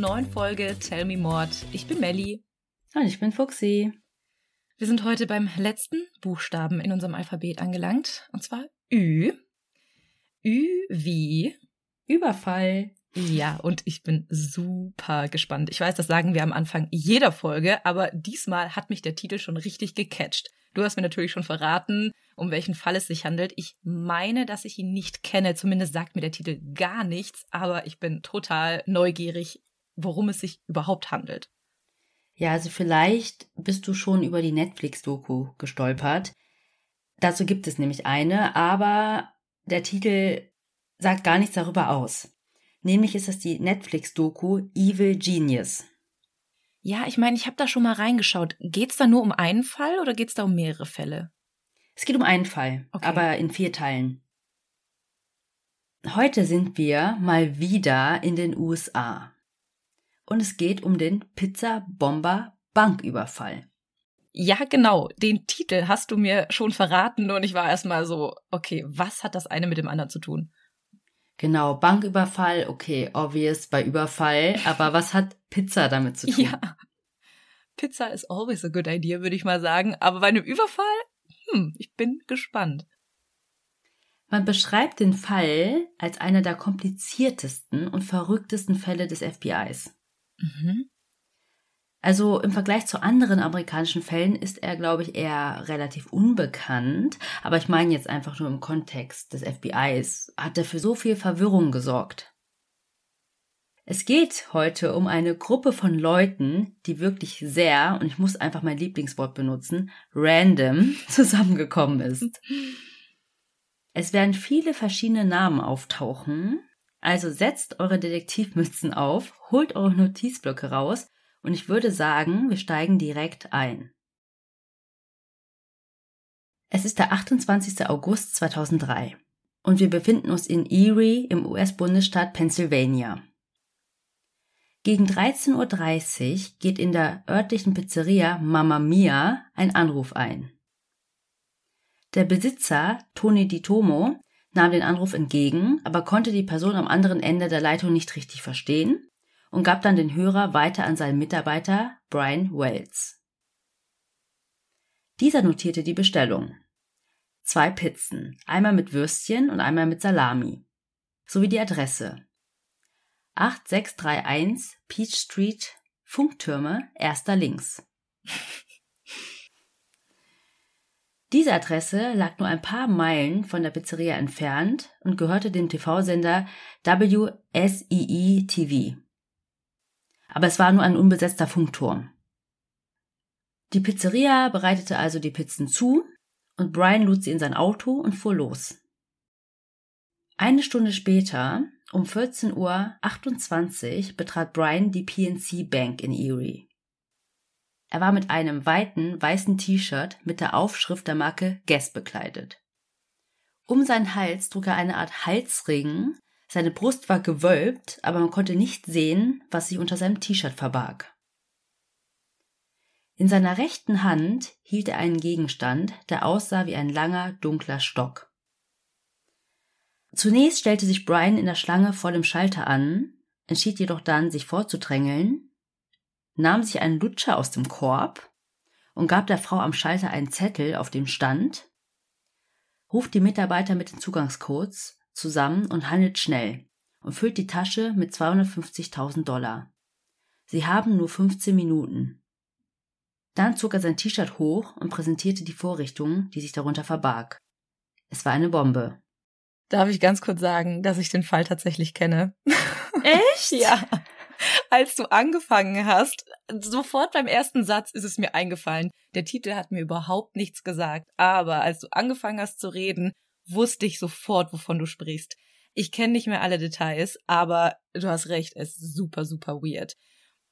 Neuen Folge Tell Me Mord. Ich bin Melli. Und ich bin Fuxi. Wir sind heute beim letzten Buchstaben in unserem Alphabet angelangt, und zwar Ü. Ü wie Überfall. Ja, und ich bin super gespannt. Ich weiß, das sagen wir am Anfang jeder Folge, aber diesmal hat mich der Titel schon richtig gecatcht. Du hast mir natürlich schon verraten, um welchen Fall es sich handelt. Ich meine, dass ich ihn nicht kenne. Zumindest sagt mir der Titel gar nichts, aber ich bin total neugierig, worum es sich überhaupt handelt. Ja, also vielleicht bist du schon über die Netflix-Doku gestolpert. Dazu gibt es nämlich eine, aber der Titel sagt gar nichts darüber aus. Nämlich ist es die Netflix-Doku Evil Genius. Ja, ich meine, ich habe da schon mal reingeschaut. Geht's da nur um einen Fall oder geht's da um mehrere Fälle? Es geht um einen Fall, okay. aber in vier Teilen. Heute sind wir mal wieder in den USA. Und es geht um den Pizza-Bomber-Banküberfall. Ja, genau. Den Titel hast du mir schon verraten und ich war erstmal so, okay, was hat das eine mit dem anderen zu tun? Genau, Banküberfall, okay, obvious bei Überfall, aber was hat Pizza damit zu tun? Ja. Pizza is always a good idea, würde ich mal sagen, aber bei einem Überfall, hm, ich bin gespannt. Man beschreibt den Fall als einer der kompliziertesten und verrücktesten Fälle des FBIs. Mhm. Also im Vergleich zu anderen amerikanischen Fällen ist er, glaube ich, eher relativ unbekannt. Aber ich meine jetzt einfach nur im Kontext des FBIs. Hat er für so viel Verwirrung gesorgt. Es geht heute um eine Gruppe von Leuten, die wirklich sehr, und ich muss einfach mein Lieblingswort benutzen, random zusammengekommen ist. Es werden viele verschiedene Namen auftauchen. Also setzt eure Detektivmützen auf, holt eure Notizblöcke raus und ich würde sagen, wir steigen direkt ein. Es ist der 28. August 2003 und wir befinden uns in Erie im US-Bundesstaat Pennsylvania. Gegen 13.30 Uhr geht in der örtlichen Pizzeria Mamma Mia ein Anruf ein. Der Besitzer, Tony Di Tomo, nahm den Anruf entgegen, aber konnte die Person am anderen Ende der Leitung nicht richtig verstehen und gab dann den Hörer weiter an seinen Mitarbeiter Brian Wells. Dieser notierte die Bestellung. Zwei Pizzen, einmal mit Würstchen und einmal mit Salami, sowie die Adresse. 8631 Peach Street, Funktürme, erster links. Diese Adresse lag nur ein paar Meilen von der Pizzeria entfernt und gehörte dem TV-Sender WSEE TV aber es war nur ein unbesetzter Funkturm. Die Pizzeria bereitete also die Pizzen zu und Brian lud sie in sein Auto und fuhr los. Eine Stunde später, um 14.28 Uhr, betrat Brian die PNC Bank in Erie. Er war mit einem weiten weißen T-Shirt mit der Aufschrift der Marke Guess bekleidet. Um seinen Hals trug er eine Art Halsring, seine Brust war gewölbt, aber man konnte nicht sehen, was sich unter seinem T-Shirt verbarg. In seiner rechten Hand hielt er einen Gegenstand, der aussah wie ein langer, dunkler Stock. Zunächst stellte sich Brian in der Schlange vor dem Schalter an, entschied jedoch dann, sich vorzudrängeln, nahm sich einen Lutscher aus dem Korb und gab der Frau am Schalter einen Zettel, auf dem stand, ruft die Mitarbeiter mit den Zugangscodes zusammen und handelt schnell und füllt die Tasche mit 250.000 Dollar. Sie haben nur 15 Minuten. Dann zog er sein T-Shirt hoch und präsentierte die Vorrichtung, die sich darunter verbarg. Es war eine Bombe. Darf ich ganz kurz sagen, dass ich den Fall tatsächlich kenne? Echt? ja. Als du angefangen hast, sofort beim ersten Satz ist es mir eingefallen. Der Titel hat mir überhaupt nichts gesagt, aber als du angefangen hast zu reden wusste ich sofort, wovon du sprichst. Ich kenne nicht mehr alle Details, aber du hast recht, es ist super, super weird.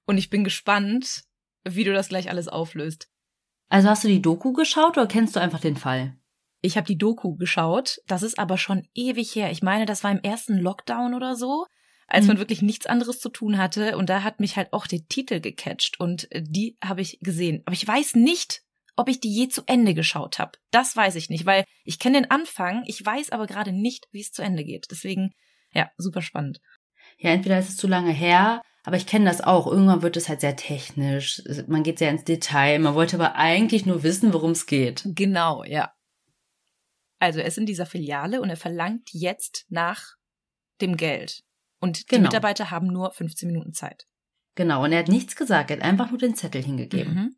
Und ich bin gespannt, wie du das gleich alles auflöst. Also hast du die Doku geschaut oder kennst du einfach den Fall? Ich habe die Doku geschaut, das ist aber schon ewig her. Ich meine, das war im ersten Lockdown oder so, als mhm. man wirklich nichts anderes zu tun hatte und da hat mich halt auch der Titel gecatcht und die habe ich gesehen. Aber ich weiß nicht, ob ich die je zu Ende geschaut habe. Das weiß ich nicht, weil ich kenne den Anfang, ich weiß aber gerade nicht, wie es zu Ende geht. Deswegen, ja, super spannend. Ja, entweder ist es zu lange her, aber ich kenne das auch. Irgendwann wird es halt sehr technisch. Man geht sehr ins Detail. Man wollte aber eigentlich nur wissen, worum es geht. Genau, ja. Also er ist in dieser Filiale und er verlangt jetzt nach dem Geld. Und die Genau. Mitarbeiter haben nur 15 Minuten Zeit. Genau, und er hat nichts gesagt, er hat einfach nur den Zettel hingegeben. Mhm.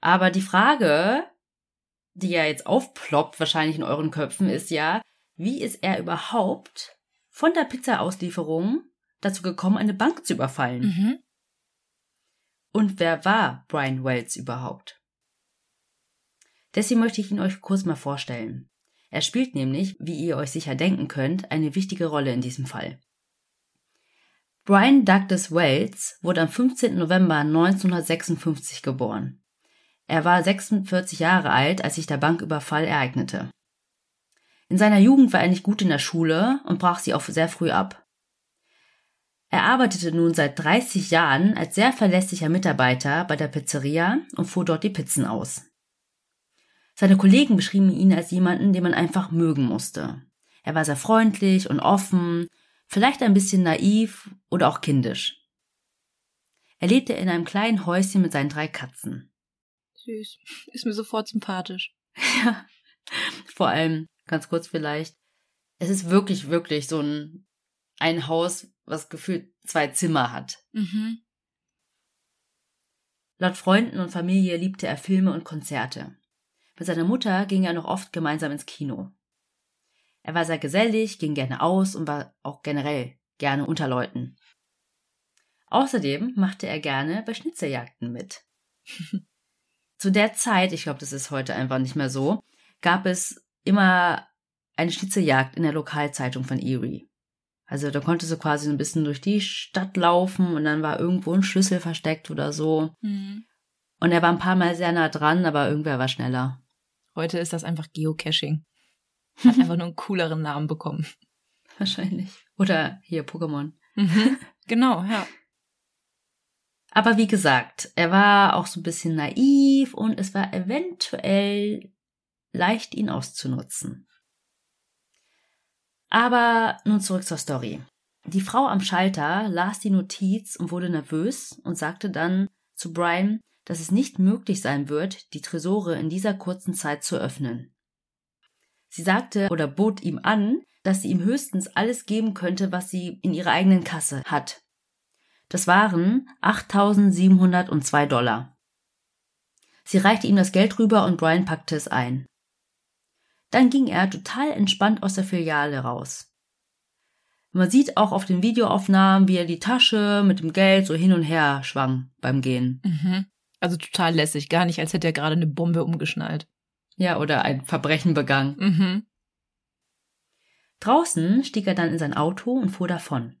Aber die Frage, die ja jetzt aufploppt, wahrscheinlich in euren Köpfen, ist ja, wie ist er überhaupt von der Pizza-Auslieferung dazu gekommen, eine Bank zu überfallen? Mhm. Und wer war Brian Wells überhaupt? Deswegen möchte ich ihn euch kurz mal vorstellen. Er spielt nämlich, wie ihr euch sicher denken könnt, eine wichtige Rolle in diesem Fall. Brian Douglas Wells wurde am 15. November 1956 geboren. Er war 46 Jahre alt, als sich der Banküberfall ereignete. In seiner Jugend war er nicht gut in der Schule und brach sie auch sehr früh ab. Er arbeitete nun seit 30 Jahren als sehr verlässlicher Mitarbeiter bei der Pizzeria und fuhr dort die Pizzen aus. Seine Kollegen beschrieben ihn als jemanden, den man einfach mögen musste. Er war sehr freundlich und offen, vielleicht ein bisschen naiv oder auch kindisch. Er lebte in einem kleinen Häuschen mit seinen drei Katzen. Süß. Ist mir sofort sympathisch. Ja. Vor allem, ganz kurz vielleicht, es ist wirklich, wirklich so ein, ein Haus, was gefühlt zwei Zimmer hat. Mhm. Laut Freunden und Familie liebte er Filme und Konzerte. Mit seiner Mutter ging er noch oft gemeinsam ins Kino. Er war sehr gesellig, ging gerne aus und war auch generell gerne unter Leuten. Außerdem machte er gerne bei Schnitzeljagden mit. Zu der Zeit, ich glaube, das ist heute einfach nicht mehr so, gab es immer eine Schnitzeljagd in der Lokalzeitung von Erie. Also da konntest du quasi so ein bisschen durch die Stadt laufen und dann war irgendwo ein Schlüssel versteckt oder so. Mhm. Und er war ein paar Mal sehr nah dran, aber irgendwer war schneller. Heute ist das einfach Geocaching. Hat einfach nur einen cooleren Namen bekommen. Wahrscheinlich. Oder hier Pokémon. Mhm. Genau, ja. Aber wie gesagt, er war auch so ein bisschen naiv und es war eventuell leicht, ihn auszunutzen. Aber nun zurück zur Story. Die Frau am Schalter las die Notiz und wurde nervös und sagte dann zu Brian, dass es nicht möglich sein wird, die Tresore in dieser kurzen Zeit zu öffnen. Sie sagte oder bot ihm an, dass sie ihm höchstens alles geben könnte, was sie in ihrer eigenen Kasse hat. Das waren 8.702 Dollar. Sie reichte ihm das Geld rüber und Brian packte es ein. Dann ging er total entspannt aus der Filiale raus. Man sieht auch auf den Videoaufnahmen, wie er die Tasche mit dem Geld so hin und her schwang beim Gehen. Mhm. Also total lässig, gar nicht, als hätte er gerade eine Bombe umgeschnallt. Ja, oder ein Verbrechen begangen. Mhm. Draußen stieg er dann in sein Auto und fuhr davon.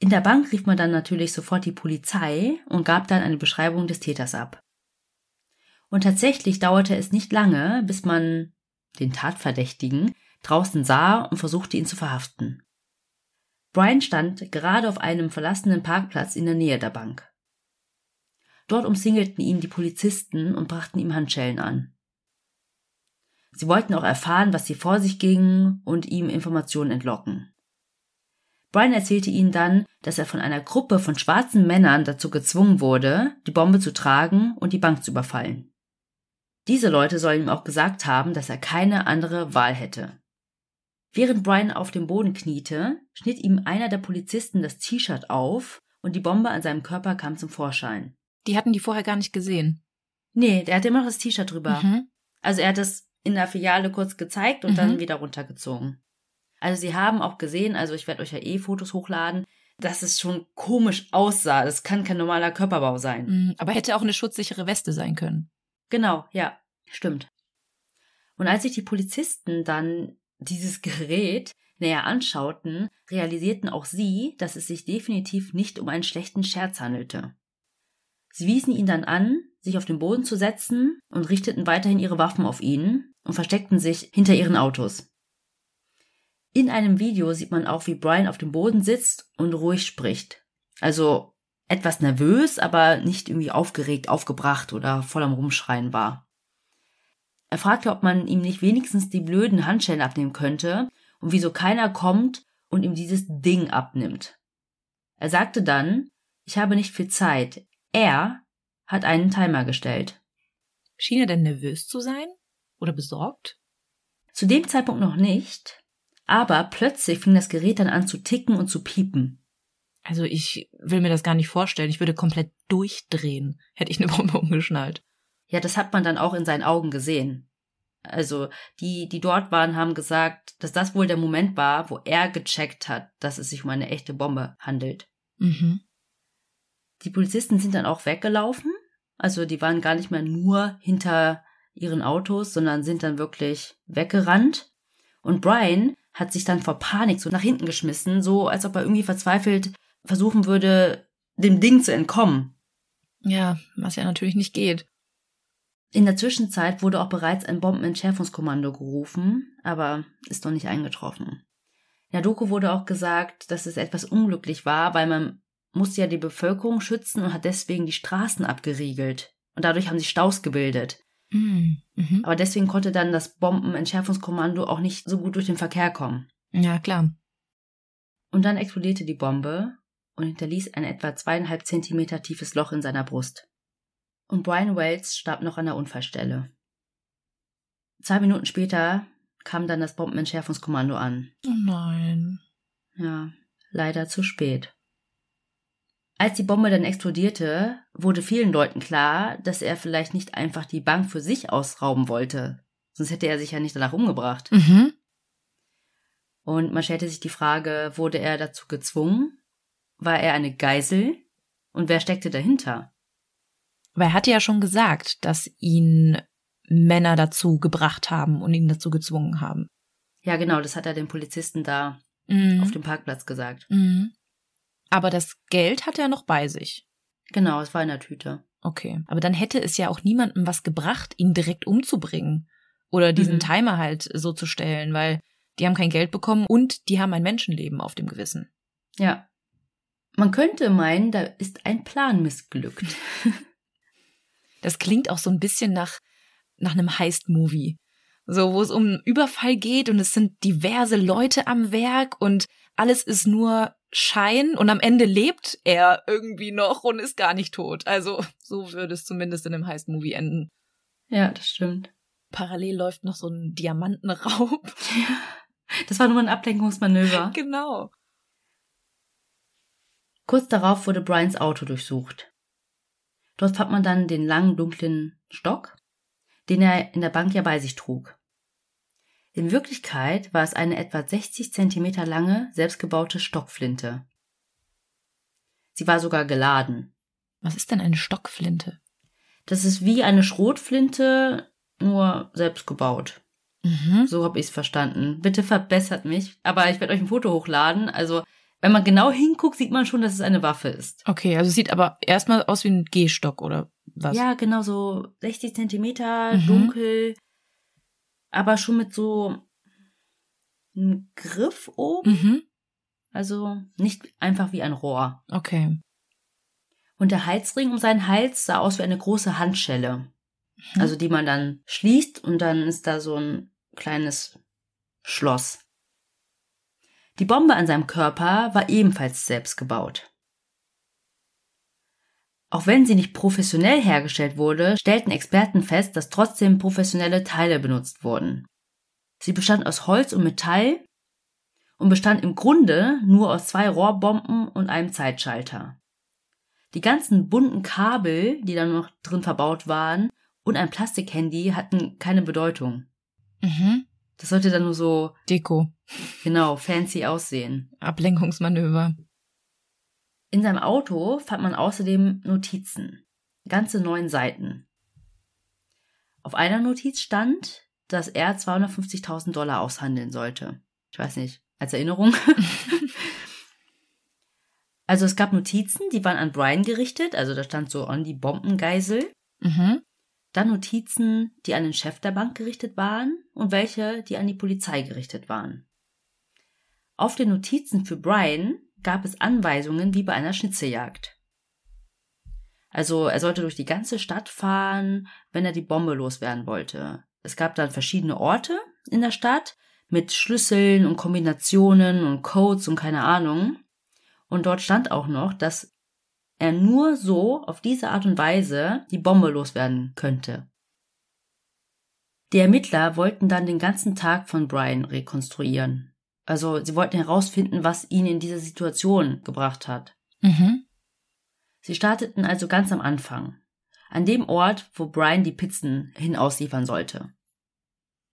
In der Bank rief man dann natürlich sofort die Polizei und gab dann eine Beschreibung des Täters ab. Und tatsächlich dauerte es nicht lange, bis man den Tatverdächtigen draußen sah und versuchte ihn zu verhaften. Brian stand gerade auf einem verlassenen Parkplatz in der Nähe der Bank. Dort umsingelten ihn die Polizisten und brachten ihm Handschellen an. Sie wollten auch erfahren, was hier vor sich ging und ihm Informationen entlocken. Brian erzählte ihnen dann, dass er von einer Gruppe von schwarzen Männern dazu gezwungen wurde, die Bombe zu tragen und die Bank zu überfallen. Diese Leute sollen ihm auch gesagt haben, dass er keine andere Wahl hätte. Während Brian auf dem Boden kniete, schnitt ihm einer der Polizisten das T-Shirt auf und die Bombe an seinem Körper kam zum Vorschein. Die hatten die vorher gar nicht gesehen. Nee, der hatte immer noch das T-Shirt drüber. Mhm. Also er hat es in der Filiale kurz gezeigt und Mhm. dann wieder runtergezogen. Also sie haben auch gesehen, also ich werde euch ja eh Fotos hochladen, dass es schon komisch aussah. Das kann kein normaler Körperbau sein. Mhm. Aber hätte auch eine schutzsichere Weste sein können. Genau, ja, stimmt. Und als sich die Polizisten dann dieses Gerät näher anschauten, realisierten auch sie, dass es sich definitiv nicht um einen schlechten Scherz handelte. Sie wiesen ihn dann an, sich auf den Boden zu setzen und richteten weiterhin ihre Waffen auf ihn und versteckten sich hinter ihren Autos. In einem Video sieht man auch, wie Brian auf dem Boden sitzt und ruhig spricht. Also etwas nervös, aber nicht irgendwie aufgeregt, aufgebracht oder voll am Rumschreien war. Er fragte, ob man ihm nicht wenigstens die blöden Handschellen abnehmen könnte und wieso keiner kommt und ihm dieses Ding abnimmt. Er sagte dann, ich habe nicht viel Zeit. Er hat einen Timer gestellt. Schien er denn nervös zu sein? Oder besorgt? Zu dem Zeitpunkt noch nicht, aber plötzlich fing das Gerät dann an zu ticken und zu piepen. Also ich will mir das gar nicht vorstellen. Ich würde komplett durchdrehen, hätte ich eine Bombe umgeschnallt. Ja, das hat man dann auch in seinen Augen gesehen. Also die, die dort waren, haben gesagt, dass das wohl der Moment war, wo er gecheckt hat, dass es sich um eine echte Bombe handelt. Mhm. Die Polizisten sind dann auch weggelaufen. Also die waren gar nicht mehr nur hinter ihren Autos, sondern sind dann wirklich weggerannt. Und Brian hat sich dann vor Panik so nach hinten geschmissen, so als ob er irgendwie verzweifelt versuchen würde, dem Ding zu entkommen. Ja, was ja natürlich nicht geht. In der Zwischenzeit wurde auch bereits ein Bombenentschärfungskommando gerufen, aber ist noch nicht eingetroffen. In der Doku wurde auch gesagt, dass es etwas unglücklich war, weil man musste ja die Bevölkerung schützen und hat deswegen die Straßen abgeriegelt. Und dadurch haben sich Staus gebildet. Mhm. Mhm. Aber deswegen konnte dann das Bombenentschärfungskommando auch nicht so gut durch den Verkehr kommen. Ja, klar. Und dann explodierte die Bombe und hinterließ ein etwa zweieinhalb Zentimeter tiefes Loch in seiner Brust. Und Brian Wells starb noch an der Unfallstelle. Zwei Minuten später kam dann das Bombenentschärfungskommando an. Oh nein. Ja, leider zu spät. Als die Bombe dann explodierte, wurde vielen Leuten klar, dass er vielleicht nicht einfach die Bank für sich ausrauben wollte. Sonst hätte er sich ja nicht danach umgebracht. Mhm. Und man stellte sich die Frage, wurde er dazu gezwungen? War er eine Geisel? Und wer steckte dahinter? Aber er hatte ja schon gesagt, dass ihn Männer dazu gebracht haben und ihn dazu gezwungen haben. Ja, genau, das hat er den Polizisten da Mhm. auf dem Parkplatz gesagt. Mhm. Aber das Geld hatte er noch bei sich. Genau, es war in der Tüte. Okay. Aber dann hätte es ja auch niemandem was gebracht, ihn direkt umzubringen. Oder diesen Mhm. Timer halt so zu stellen, weil die haben kein Geld bekommen und die haben ein Menschenleben auf dem Gewissen. Ja. Man könnte meinen, da ist ein Plan missglückt. Das klingt auch so ein bisschen nach, nach einem Heist-Movie. So, wo es um einen Überfall geht und es sind diverse Leute am Werk und alles ist nur Schein und am Ende lebt er irgendwie noch und ist gar nicht tot. Also, so würde es zumindest in einem Heist-Movie enden. ja, das stimmt. Parallel läuft noch so ein Diamantenraub. Das war nur ein Ablenkungsmanöver. genau. Kurz darauf wurde Brians Auto durchsucht. Dort fand man dann den langen, dunklen Stock, den er in der Bank ja bei sich trug. In Wirklichkeit war es eine etwa 60 Zentimeter lange, selbstgebaute Stockflinte. Sie war sogar geladen. Was ist denn eine Stockflinte? Das ist wie eine Schrotflinte, nur selbst gebaut. Mhm. So habe ich es verstanden. Bitte verbessert mich. Aber ich werde euch ein Foto hochladen. Also, wenn man genau hinguckt, sieht man schon, dass es eine Waffe ist. Okay, also es sieht aber erstmal aus wie ein Gehstock oder was? Ja, genau so 60 Zentimeter, Mhm. dunkel, aber schon mit so einem Griff oben. Mhm. Also nicht einfach wie ein Rohr. Okay. Und der Halsring um seinen Hals sah aus wie eine große Handschelle. Mhm. Also die man dann schließt und dann ist da so ein kleines Schloss. Die Bombe an seinem Körper war ebenfalls selbst gebaut. Auch wenn sie nicht professionell hergestellt wurde, stellten Experten fest, dass trotzdem professionelle Teile benutzt wurden. Sie bestand aus Holz und Metall und bestand im Grunde nur aus zwei Rohrbomben und einem Zeitschalter. Die ganzen bunten Kabel, die da noch drin verbaut waren, und ein Plastikhandy hatten keine Bedeutung. Mhm. Das sollte dann nur so, Deko. genau, fancy aussehen. Ablenkungsmanöver. In seinem Auto fand man außerdem Notizen. Ganze neun Seiten. Auf einer Notiz stand, dass er 250.000 Dollar aushandeln sollte. Ich weiß nicht, als Erinnerung. also es gab Notizen, die waren an Brian gerichtet, also da stand so on die Bombengeisel. Mhm. Dann Notizen, die an den Chef der Bank gerichtet waren und welche, die an die Polizei gerichtet waren. Auf den Notizen für Brian gab es Anweisungen wie bei einer Schnitzeljagd. Also er sollte durch die ganze Stadt fahren, wenn er die Bombe loswerden wollte. Es gab dann verschiedene Orte in der Stadt, mit Schlüsseln und Kombinationen und Codes und keine Ahnung. Und dort stand auch noch, dass er nur so auf diese Art und Weise die Bombe loswerden könnte. Die Ermittler wollten dann den ganzen Tag von Brian rekonstruieren. Also sie wollten herausfinden, was ihn in diese Situation gebracht hat. Mhm. Sie starteten also ganz am Anfang, an dem Ort, wo Brian die Pizzen hin ausliefern sollte.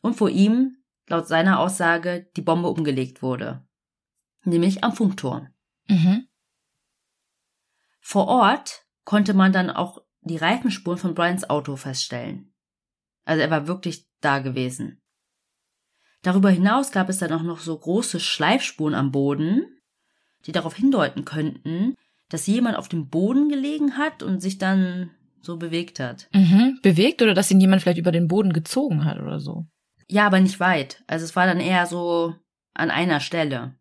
Und wo ihm, laut seiner Aussage, die Bombe umgelegt wurde. Nämlich am Funkturm. Mhm. Vor Ort konnte man dann auch die Reifenspuren von Brians Auto feststellen. Also er war wirklich da gewesen. Darüber hinaus gab es dann auch noch so große Schleifspuren am Boden, die darauf hindeuten könnten, dass jemand auf dem Boden gelegen hat und sich dann so bewegt hat. Mhm. Bewegt oder dass ihn jemand vielleicht über den Boden gezogen hat oder so. Ja, aber nicht weit. Also es war dann eher so an einer Stelle.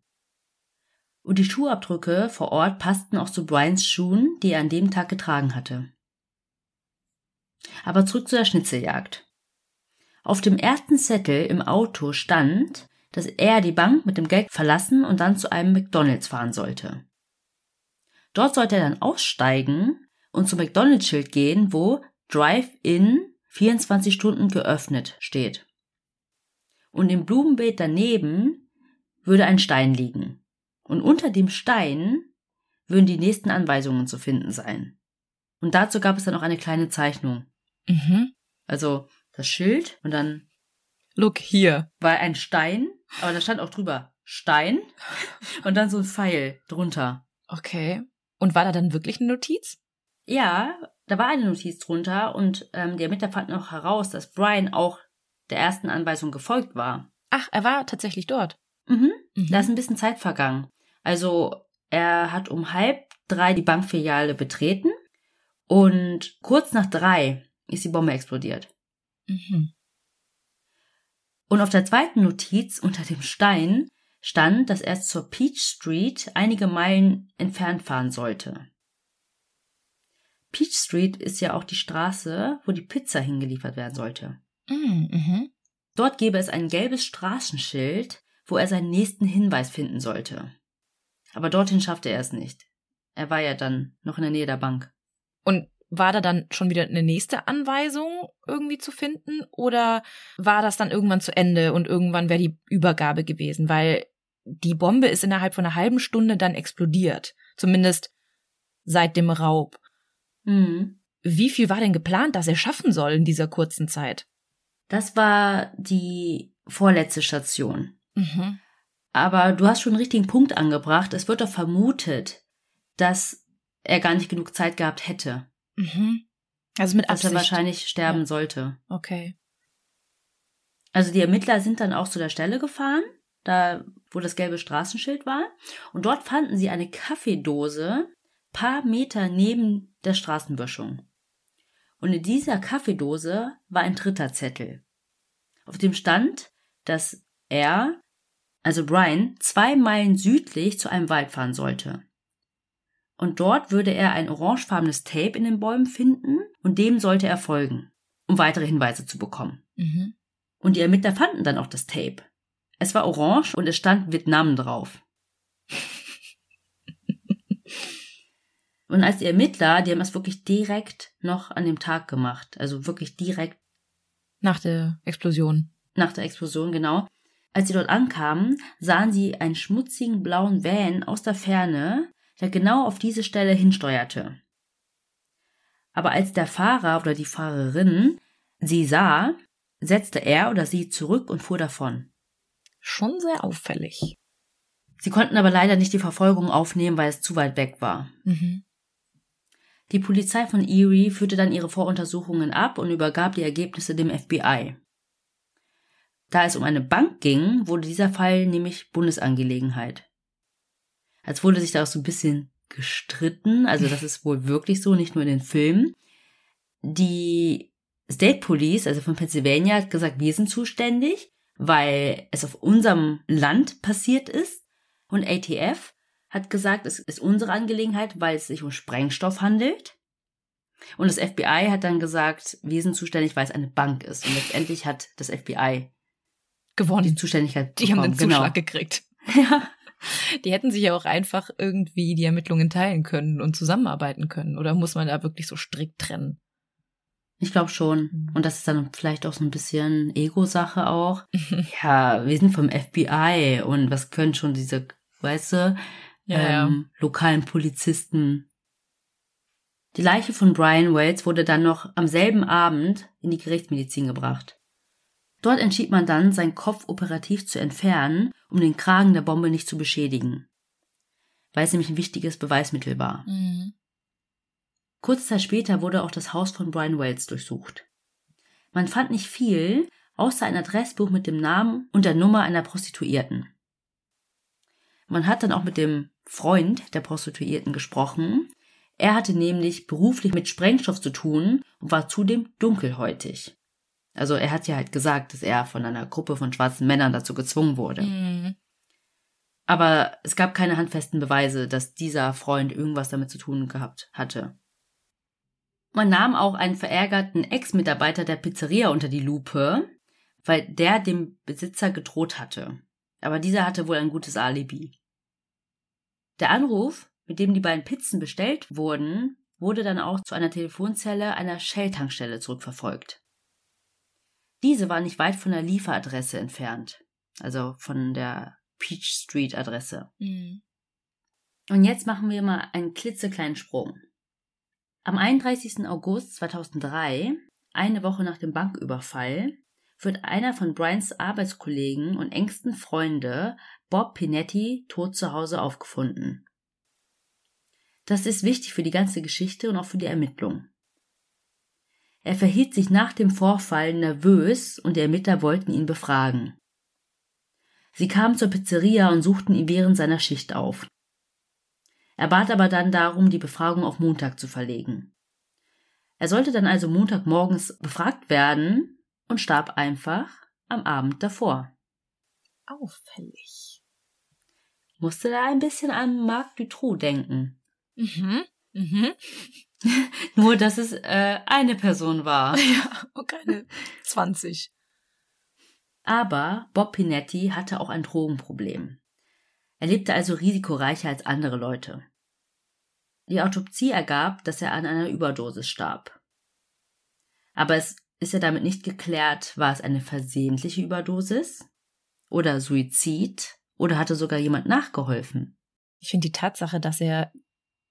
Und die Schuhabdrücke vor Ort passten auch zu Brians Schuhen, die er an dem Tag getragen hatte. Aber zurück zu der Schnitzeljagd. Auf dem ersten Zettel im Auto stand, dass er die Bank mit dem Geld verlassen und dann zu einem McDonalds fahren sollte. Dort sollte er dann aussteigen und zum McDonalds-Schild gehen, wo Drive-In 24 Stunden geöffnet steht. Und im Blumenbeet daneben würde ein Stein liegen. Und unter dem Stein würden die nächsten Anweisungen zu finden sein. Und dazu gab es dann auch eine kleine Zeichnung. Mhm. Also das Schild und dann Look hier. war ein Stein, aber da stand auch drüber Stein und dann so ein Pfeil drunter. Okay. Und war da dann wirklich eine Notiz? Ja, da war eine Notiz drunter und ähm, die Ermittler fanden auch heraus, dass Brian auch der ersten Anweisung gefolgt war. Ach, er war tatsächlich dort. Mhm. Mhm. Da ist ein bisschen Zeit vergangen. Also er hat um halb drei die Bankfiliale betreten und kurz nach drei ist die Bombe explodiert. Mhm. Und auf der zweiten Notiz unter dem Stein stand, dass er zur Peach Street einige Meilen entfernt fahren sollte. Peach Street ist ja auch die Straße, wo die Pizza hingeliefert werden sollte. Mhm. Mhm. Dort gäbe es ein gelbes Straßenschild, wo er seinen nächsten Hinweis finden sollte. Aber dorthin schaffte er es nicht. Er war ja dann noch in der Nähe der Bank. Und war da dann schon wieder eine nächste Anweisung irgendwie zu finden? Oder war das dann irgendwann zu Ende und irgendwann wäre die Übergabe gewesen? Weil die Bombe ist innerhalb von einer halben Stunde dann explodiert. Zumindest seit dem Raub. Mhm. Wie viel war denn geplant, dass er schaffen soll in dieser kurzen Zeit? Das war die vorletzte Station. Mhm. Aber du hast schon einen richtigen Punkt angebracht. Es wird doch vermutet, dass er gar nicht genug Zeit gehabt hätte. Mhm. Also mit Dass Absicht. er wahrscheinlich sterben Ja. sollte. Okay. Also die Ermittler sind dann auch zu der Stelle gefahren, da wo das gelbe Straßenschild war. Und dort fanden sie eine Kaffeedose paar Meter neben der Straßenböschung. Und in dieser Kaffeedose war ein dritter Zettel. Auf dem stand, dass er, also Brian, zwei Meilen südlich zu einem Wald fahren sollte. Und dort würde er ein orangefarbenes Tape in den Bäumen finden und dem sollte er folgen, um weitere Hinweise zu bekommen. Mhm. Und die Ermittler fanden dann auch das Tape. Es war orange und es stand Vietnam drauf. Und als die Ermittler, die haben das wirklich direkt noch an dem Tag gemacht, also wirklich direkt Nach der Explosion. nach der Explosion, genau. Als sie dort ankamen, sahen sie einen schmutzigen blauen Van aus der Ferne, der genau auf diese Stelle hinsteuerte. Aber als der Fahrer oder die Fahrerin sie sah, setzte er oder sie zurück und fuhr davon. Schon sehr auffällig. Sie konnten aber leider nicht die Verfolgung aufnehmen, weil es zu weit weg war. Mhm. Die Polizei von Erie führte dann ihre Voruntersuchungen ab und übergab die Ergebnisse dem FBI. Da es um eine Bank ging, wurde dieser Fall nämlich Bundesangelegenheit. Als wurde sich da auch so ein bisschen gestritten, also das ist wohl wirklich so, nicht nur in den Filmen. Die State Police, also von Pennsylvania, hat gesagt, wir sind zuständig, weil es auf unserem Land passiert ist. Und ATF hat gesagt, es ist unsere Angelegenheit, weil es sich um Sprengstoff handelt. Und das FBI hat dann gesagt, wir sind zuständig, weil es eine Bank ist. Und letztendlich hat das FBI gewonnen. die Zuständigkeit Die haben den bekommen, Zuschlag gekriegt. Genau. Ja. Die hätten sich ja auch einfach irgendwie die Ermittlungen teilen können und zusammenarbeiten können. Oder muss man da wirklich so strikt trennen? Ich glaube schon. Mhm. Und das ist dann vielleicht auch so ein bisschen Ego-Sache auch. Ja, wir sind vom FBI und was können schon diese, weißt du, Ja, ja. ähm, lokalen Polizisten. Die Leiche von Brian Wells wurde dann noch am selben Abend in die Gerichtsmedizin gebracht. Dort entschied man dann, seinen Kopf operativ zu entfernen, um den Kragen der Bombe nicht zu beschädigen, weil es nämlich ein wichtiges Beweismittel war. Mhm. Kurze Zeit später wurde auch das Haus von Brian Wells durchsucht. Man fand nicht viel, außer ein Adressbuch mit dem Namen und der Nummer einer Prostituierten. Man hat dann auch mit dem Freund der Prostituierten gesprochen. Er hatte nämlich beruflich mit Sprengstoff zu tun und war zudem dunkelhäutig. Also er hat ja halt gesagt, dass er von einer Gruppe von schwarzen Männern dazu gezwungen wurde. Mhm. Aber es gab keine handfesten Beweise, dass dieser Freund irgendwas damit zu tun gehabt hatte. Man nahm auch einen verärgerten Ex-Mitarbeiter der Pizzeria unter die Lupe, weil der dem Besitzer gedroht hatte. Aber dieser hatte wohl ein gutes Alibi. Der Anruf, mit dem die beiden Pizzen bestellt wurden, wurde dann auch zu einer Telefonzelle einer Shell-Tankstelle zurückverfolgt. Diese war nicht weit von der Lieferadresse entfernt, also von der Peach Street Adresse. Mhm. Und jetzt machen wir mal einen klitzekleinen Sprung. Am 31. August 2003, eine Woche nach dem Banküberfall, wird einer von Brians Arbeitskollegen und engsten Freunde, Bob Pinetti, tot zu Hause aufgefunden. Das ist wichtig für die ganze Geschichte und auch für die Ermittlung. Er verhielt sich nach dem Vorfall nervös und die Ermittler wollten ihn befragen. Sie kamen zur Pizzeria und suchten ihn während seiner Schicht auf. Er bat aber dann darum, die Befragung auf Montag zu verlegen. Er sollte dann also Montagmorgens befragt werden und starb einfach am Abend davor. Auffällig. Musste da ein bisschen an Marc Dutroux denken. Mhm. Mhm. Nur, dass es äh, eine Person war. Ja, und keine 20. Aber Bob Pinetti hatte auch ein Drogenproblem. Er lebte also risikoreicher als andere Leute. Die Autopsie ergab, dass er an einer Überdosis starb. Aber es ist ja damit nicht geklärt, war es eine versehentliche Überdosis oder Suizid oder hatte sogar jemand nachgeholfen. Ich finde die Tatsache, dass er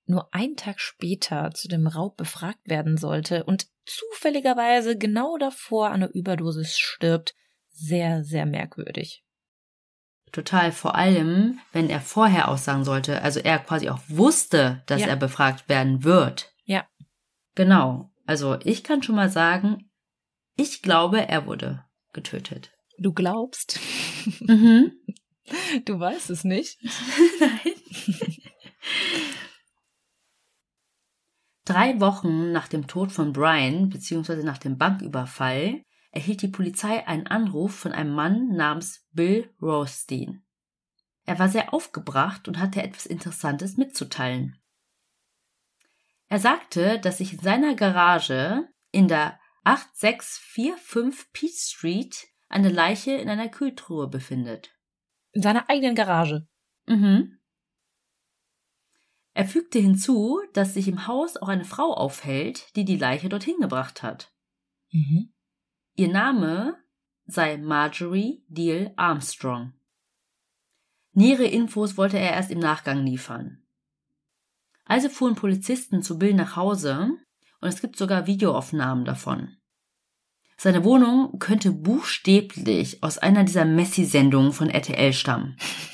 nur einen Tag später zu dem Raub befragt werden sollte und zufälligerweise genau davor an einer Überdosis stirbt, sehr, sehr merkwürdig. Total, vor allem, wenn er vorher aussagen sollte, also er quasi auch wusste, dass Ja. er befragt werden wird. Ja. Genau. Also ich kann schon mal sagen, ich glaube, er wurde getötet. Du glaubst? Mhm. Du weißt es nicht. Nein. Drei Wochen nach dem Tod von Brian, beziehungsweise nach dem Banküberfall, erhielt die Polizei einen Anruf von einem Mann namens Bill Rothstein. Er war sehr aufgebracht und hatte etwas Interessantes mitzuteilen. Er sagte, dass sich in seiner Garage in der 8645 Peach Street eine Leiche in einer Kühltruhe befindet. In seiner eigenen Garage. Mhm. Er fügte hinzu, dass sich im Haus auch eine Frau aufhält, die die Leiche dorthin gebracht hat. Mhm. Ihr Name sei Marjorie Deal Armstrong. Nähere Infos wollte er erst im Nachgang liefern. Also fuhren Polizisten zu Bill nach Hause und es gibt sogar Videoaufnahmen davon. Seine Wohnung könnte buchstäblich aus einer dieser Messi-Sendungen von RTL stammen.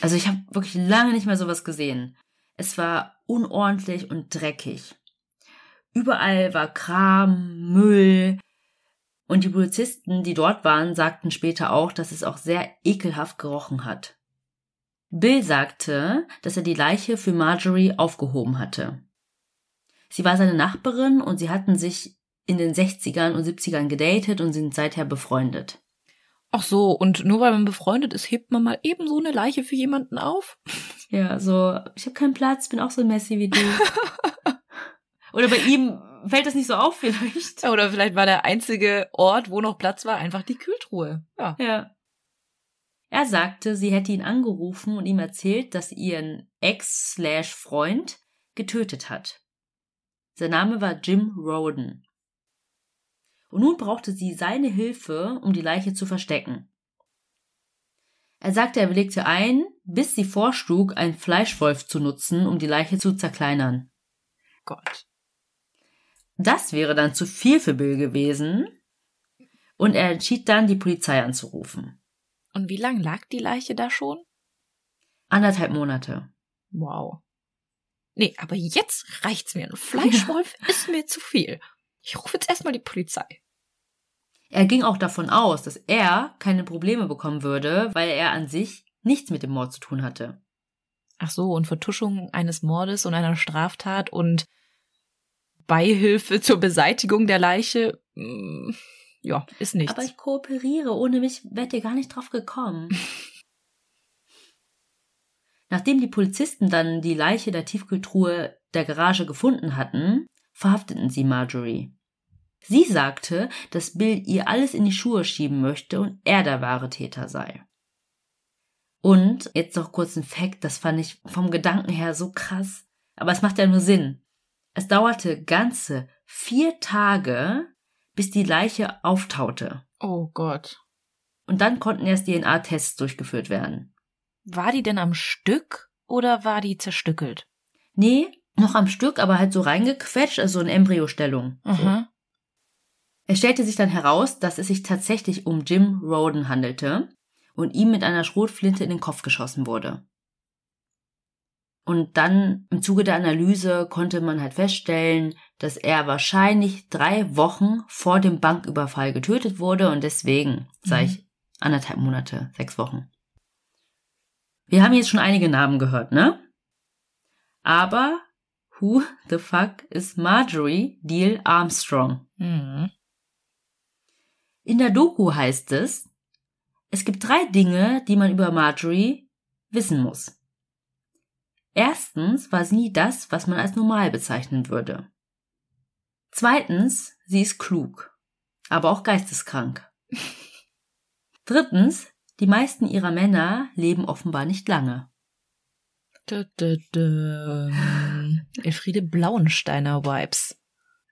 Also ich habe wirklich lange nicht mehr sowas gesehen. Es war unordentlich und dreckig. Überall war Kram, Müll. Und die Polizisten, die dort waren, sagten später auch, dass es auch sehr ekelhaft gerochen hat. Bill sagte, dass er die Leiche für Marjorie aufgehoben hatte. Sie war seine Nachbarin und sie hatten sich in den 60ern und 70ern gedatet und sind seither befreundet. Ach so, und nur weil man befreundet ist, hebt man mal eben so eine Leiche für jemanden auf? Ja, so, ich habe keinen Platz, bin auch so messy wie du. Oder bei ihm fällt das nicht so auf vielleicht? Oder vielleicht war der einzige Ort, wo noch Platz war, einfach die Kühltruhe. Ja. Ja. Er sagte, sie hätte ihn angerufen und ihm erzählt, dass sie ihren Ex-Freund getötet hat. Sein Name war Jim Roden. Und nun brauchte sie seine Hilfe, um die Leiche zu verstecken. Er sagte, er willigte ein, bis sie vorschlug, einen Fleischwolf zu nutzen, um die Leiche zu zerkleinern. Gott. Das wäre dann zu viel für Bill gewesen, und er entschied dann, die Polizei anzurufen. Und wie lang lag die Leiche da schon? Anderthalb Monate. Wow. Nee, aber jetzt reicht's mir. Ein Fleischwolf ist mir zu viel. Ich rufe jetzt erstmal die Polizei. Er ging auch davon aus, dass er keine Probleme bekommen würde, weil er an sich nichts mit dem Mord zu tun hatte. Ach so, und Vertuschung eines Mordes und einer Straftat und Beihilfe zur Beseitigung der Leiche, mm, ja, ist nichts. Aber ich kooperiere, ohne mich wärt ihr gar nicht drauf gekommen. Nachdem die Polizisten dann die Leiche der Tiefkühltruhe der Garage gefunden hatten, verhafteten sie Marjorie. Sie sagte, dass Bill ihr alles in die Schuhe schieben möchte und er der wahre Täter sei. Und jetzt noch kurz ein Fact, das fand ich vom Gedanken her so krass, aber es macht ja nur Sinn. Es dauerte ganze vier Tage, bis die Leiche auftaute. Oh Gott. Und dann konnten erst DNA-Tests durchgeführt werden. War die denn am Stück oder war die zerstückelt? Nee, noch am Stück, aber halt so reingequetscht, also in Embryostellung. Aha. Es stellte sich dann heraus, dass es sich tatsächlich um Jim Roden handelte und ihm mit einer Schrotflinte in den Kopf geschossen wurde. Und dann im Zuge der Analyse konnte man halt feststellen, dass er wahrscheinlich drei Wochen vor dem Banküberfall getötet wurde und deswegen, sage ich, mhm. anderthalb Monate, sechs Wochen. Wir haben jetzt schon einige Namen gehört, ne? Aber who the fuck is Marjorie Deal Armstrong? Mhm. In der Doku heißt es, es gibt drei Dinge, die man über Marjorie wissen muss. Erstens war sie nie das, was man als normal bezeichnen würde. Zweitens, sie ist klug, aber auch geisteskrank. Drittens, die meisten ihrer Männer leben offenbar nicht lange. Elfriede Blauensteiner Vibes.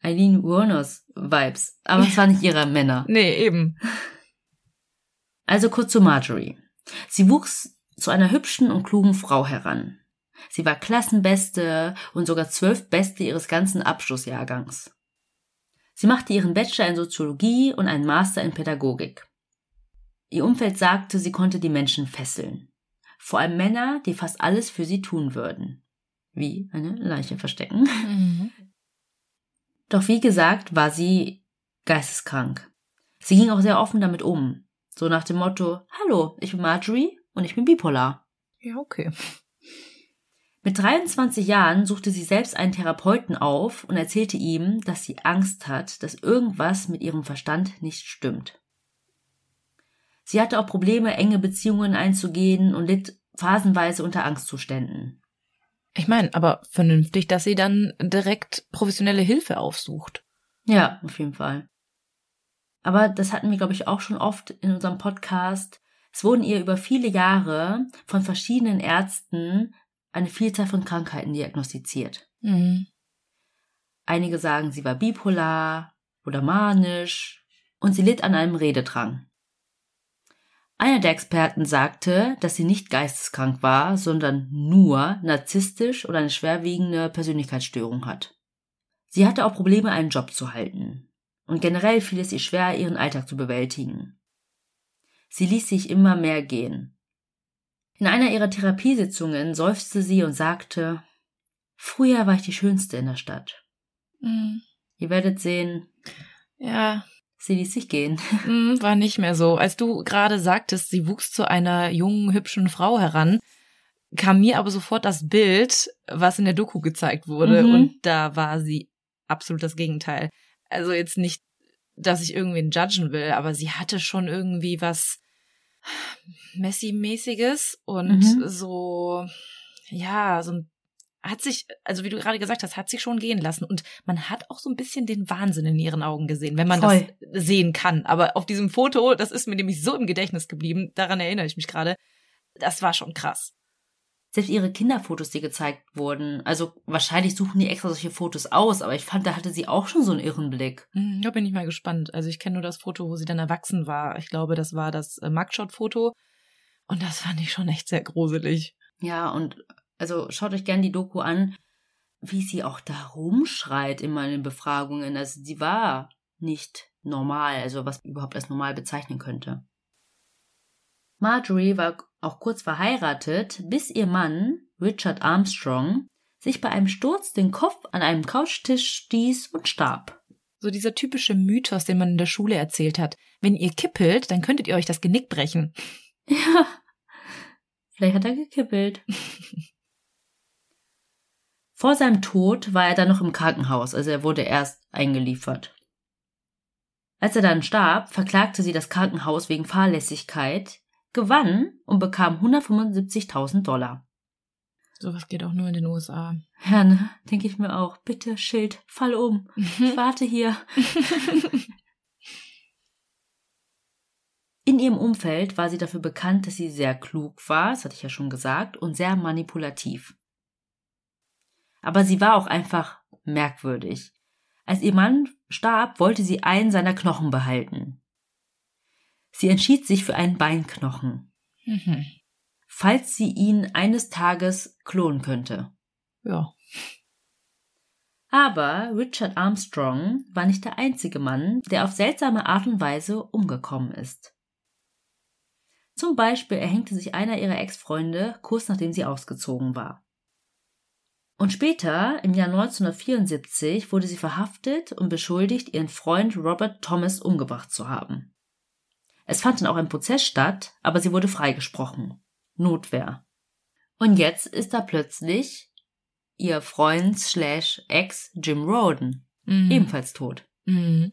Eileen Warners Vibes. Aber es waren nicht ihre Männer. Nee, eben. Also kurz zu Marjorie. Sie wuchs zu einer hübschen und klugen Frau heran. Sie war Klassenbeste und sogar zwölf Beste ihres ganzen Abschlussjahrgangs. Sie machte ihren Bachelor in Soziologie und einen Master in Pädagogik. Ihr Umfeld sagte, sie konnte die Menschen fesseln. Vor allem Männer, die fast alles für sie tun würden. Wie eine Leiche verstecken. Mhm. Doch wie gesagt, war sie geisteskrank. Sie ging auch sehr offen damit um. So nach dem Motto, hallo, ich bin Marjorie und ich bin bipolar. Ja, okay. Mit 23 Jahren suchte sie selbst einen Therapeuten auf und erzählte ihm, dass sie Angst hat, dass irgendwas mit ihrem Verstand nicht stimmt. Sie hatte auch Probleme, enge Beziehungen einzugehen und litt phasenweise unter Angstzuständen. Ich meine, aber vernünftig, dass sie dann direkt professionelle Hilfe aufsucht. Ja, auf jeden Fall. Aber das hatten wir, glaube ich, auch schon oft in unserem Podcast. Es wurden ihr über viele Jahre von verschiedenen Ärzten eine Vielzahl von Krankheiten diagnostiziert. Mhm. Einige sagen, sie war bipolar oder manisch und sie litt an einem Rededrang. Einer der Experten sagte, dass sie nicht geisteskrank war, sondern nur narzisstisch oder eine schwerwiegende Persönlichkeitsstörung hat. Sie hatte auch Probleme, einen Job zu halten. Und generell fiel es ihr schwer, ihren Alltag zu bewältigen. Sie ließ sich immer mehr gehen. In einer ihrer Therapiesitzungen seufzte sie und sagte, Früher war ich die Schönste in der Stadt. Mhm. Ihr werdet sehen. Ja, Sie ließ sich gehen. Mm, war nicht mehr so. Als du gerade sagtest, sie wuchs zu einer jungen, hübschen Frau heran, kam mir aber sofort das Bild, was in der Doku gezeigt wurde. Mhm. Und da war sie absolut das Gegenteil. Also jetzt nicht, dass ich irgendwen judgen will, aber sie hatte schon irgendwie was Messi-mäßiges und mhm. so, ja, so ein hat sich, also wie du gerade gesagt hast, hat sich schon gehen lassen. Und man hat auch so ein bisschen den Wahnsinn in ihren Augen gesehen, wenn man Voll. das sehen kann. Aber auf diesem Foto, das ist mir nämlich so im Gedächtnis geblieben, daran erinnere ich mich gerade, das war schon krass. Selbst ihre Kinderfotos, die gezeigt wurden, also wahrscheinlich suchen die extra solche Fotos aus, aber ich fand, da hatte sie auch schon so einen irren Blick. Mhm, da bin ich mal gespannt. Also ich kenne nur das Foto, wo sie dann erwachsen war. Ich glaube, das war das äh, Mugshot-Foto. Und das fand ich schon echt sehr gruselig. Ja, und also schaut euch gern die Doku an, wie sie auch da rumschreit in den Befragungen. Also sie war nicht normal, also was überhaupt als normal bezeichnen könnte. Marjorie war auch kurz verheiratet, bis ihr Mann, Richard Armstrong, sich bei einem Sturz den Kopf an einem Couchtisch stieß und starb. So dieser typische Mythos, den man in der Schule erzählt hat. Wenn ihr kippelt, dann könntet ihr euch das Genick brechen. Ja. Vielleicht hat er gekippelt. Vor seinem Tod war er dann noch im Krankenhaus, also er wurde erst eingeliefert. Als er dann starb, verklagte sie das Krankenhaus wegen Fahrlässigkeit, gewann und bekam 175.000 Dollar. Sowas geht auch nur in den USA. Ja, ne? Denke ich mir auch. Bitte, Schild, fall um. Ich warte hier. In ihrem Umfeld war sie dafür bekannt, dass sie sehr klug war, das hatte ich ja schon gesagt, und sehr manipulativ. Aber sie war auch einfach merkwürdig. Als ihr Mann starb, wollte sie einen seiner Knochen behalten. Sie entschied sich für einen Beinknochen. Mhm. Falls sie ihn eines Tages klonen könnte. Ja. Aber Richard Armstrong war nicht der einzige Mann, der auf seltsame Art und Weise umgekommen ist. Zum Beispiel erhängte sich einer ihrer Ex-Freunde kurz nachdem sie ausgezogen war. Und später, im Jahr 1974, wurde sie verhaftet und beschuldigt, ihren Freund Robert Thomas umgebracht zu haben. Es fand dann auch ein Prozess statt, aber sie wurde freigesprochen. Notwehr. Und jetzt ist da plötzlich ihr Freund slash Ex Jim Roden, mhm. ebenfalls tot. Mhm.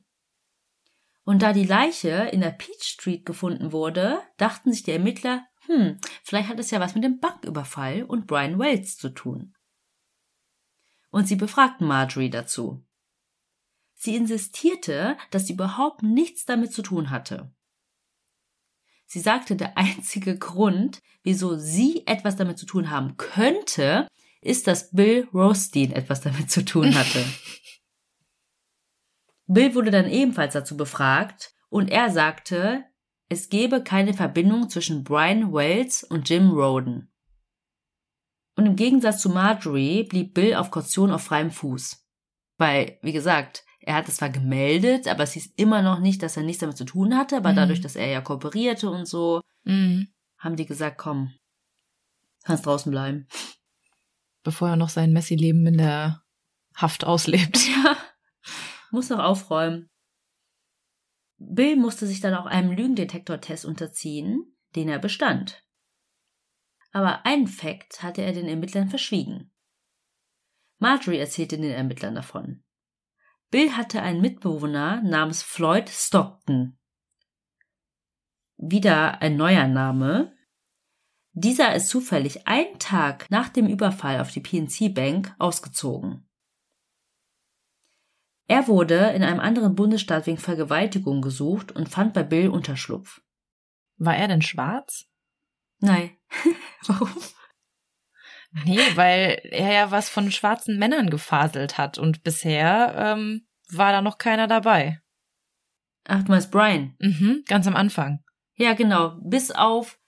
Und da die Leiche in der Peach Street gefunden wurde, dachten sich die Ermittler, hm, vielleicht hat es ja was mit dem Banküberfall und Brian Wells zu tun. Und sie befragten Marjorie dazu. Sie insistierte, dass sie überhaupt nichts damit zu tun hatte. Sie sagte, der einzige Grund, wieso sie etwas damit zu tun haben könnte, ist, dass Bill Rothstein etwas damit zu tun hatte. Bill wurde dann ebenfalls dazu befragt und er sagte, es gebe keine Verbindung zwischen Brian Wells und Jim Roden. Und im Gegensatz zu Marjorie blieb Bill auf Kaution auf freiem Fuß. Weil, wie gesagt, er hat es zwar gemeldet, aber es hieß immer noch nicht, dass er nichts damit zu tun hatte, aber mhm. dadurch, dass er ja kooperierte und so, mhm. haben die gesagt, komm, kannst draußen bleiben. Bevor er noch sein Messi-Leben in der Haft auslebt. Ja, muss noch aufräumen. Bill musste sich dann auch einem Lügendetektor-Test unterziehen, den er bestand. Aber einen Fakt hatte er den Ermittlern verschwiegen. Marjorie erzählte den Ermittlern davon. Bill hatte einen Mitbewohner namens Floyd Stockton. Wieder ein neuer Name. Dieser ist zufällig einen Tag nach dem Überfall auf die PNC Bank ausgezogen. Er wurde in einem anderen Bundesstaat wegen Vergewaltigung gesucht und fand bei Bill Unterschlupf. War er denn schwarz? Nein. Warum? Nee, weil er ja was von schwarzen Männern gefaselt hat und bisher ähm, war da noch keiner dabei. Ach, du meinst Brian? Mhm, ganz am Anfang. Ja, genau. Bis auf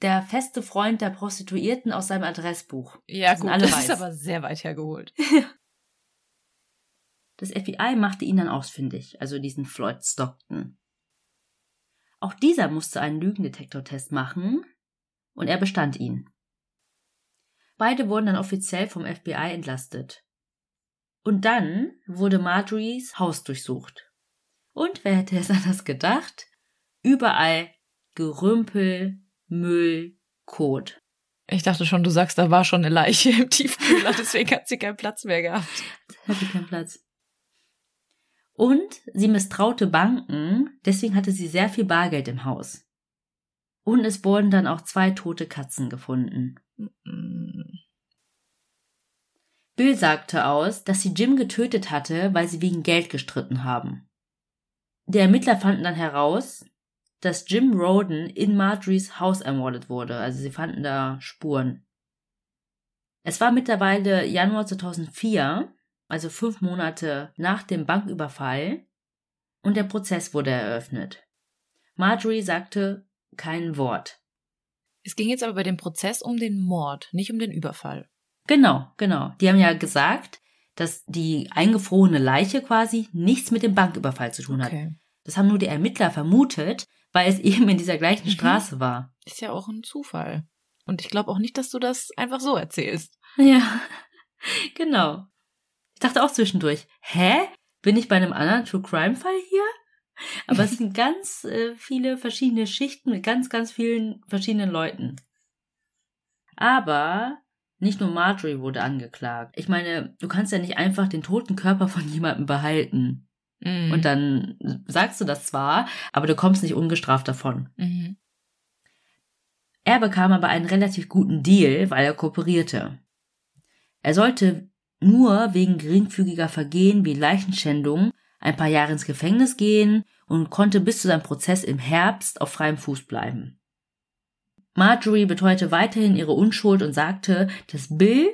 der feste Freund der Prostituierten aus seinem Adressbuch. Ja, das gut, das weiß. ist aber sehr weit hergeholt. das FBI machte ihn dann ausfindig, also diesen Floyd Stockton. Auch dieser musste einen Lügendetektortest machen und er bestand ihn. Beide wurden dann offiziell vom FBI entlastet. Und dann wurde Marjories Haus durchsucht. Und wer hätte es anders gedacht? Überall Gerümpel, Müll, Kot. Ich dachte schon, du sagst, da war schon eine Leiche im Tiefkühler, deswegen hat sie keinen Platz mehr gehabt. Hatte keinen Platz. Und sie misstraute Banken, deswegen hatte sie sehr viel Bargeld im Haus. Und es wurden dann auch zwei tote Katzen gefunden. Bill sagte aus, dass sie Jim getötet hatte, weil sie wegen Geld gestritten haben. Die Ermittler fanden dann heraus, dass Jim Roden in Marjories Haus ermordet wurde. Also sie fanden da Spuren. Es war mittlerweile Januar 2004, also fünf Monate nach dem Banküberfall, und der Prozess wurde eröffnet. Marjorie sagte kein Wort. Es ging jetzt aber bei dem Prozess um den Mord, nicht um den Überfall. Genau, genau. Die haben ja gesagt, dass die eingefrorene Leiche quasi nichts mit dem Banküberfall zu tun hat. Okay. Das haben nur die Ermittler vermutet, weil es eben in dieser gleichen Mhm. Straße war. Ist ja auch ein Zufall. Und ich glaube auch nicht, dass du das einfach so erzählst. Ja, genau. Ich dachte auch zwischendurch, hä? Bin ich bei einem anderen True Crime Fall hier? Aber es sind ganz äh, viele verschiedene Schichten mit ganz, ganz vielen verschiedenen Leuten. Aber nicht nur Marjorie wurde angeklagt. Ich meine, du kannst ja nicht einfach den toten Körper von jemandem behalten. Mhm. Und dann sagst du das zwar, aber du kommst nicht ungestraft davon. Mhm. Er bekam aber einen relativ guten Deal, weil er kooperierte. Er sollte nur wegen geringfügiger Vergehen wie Leichenschändung ein paar Jahre ins Gefängnis gehen und konnte bis zu seinem Prozess im Herbst auf freiem Fuß bleiben. Marjorie beteuerte weiterhin ihre Unschuld und sagte, dass Bill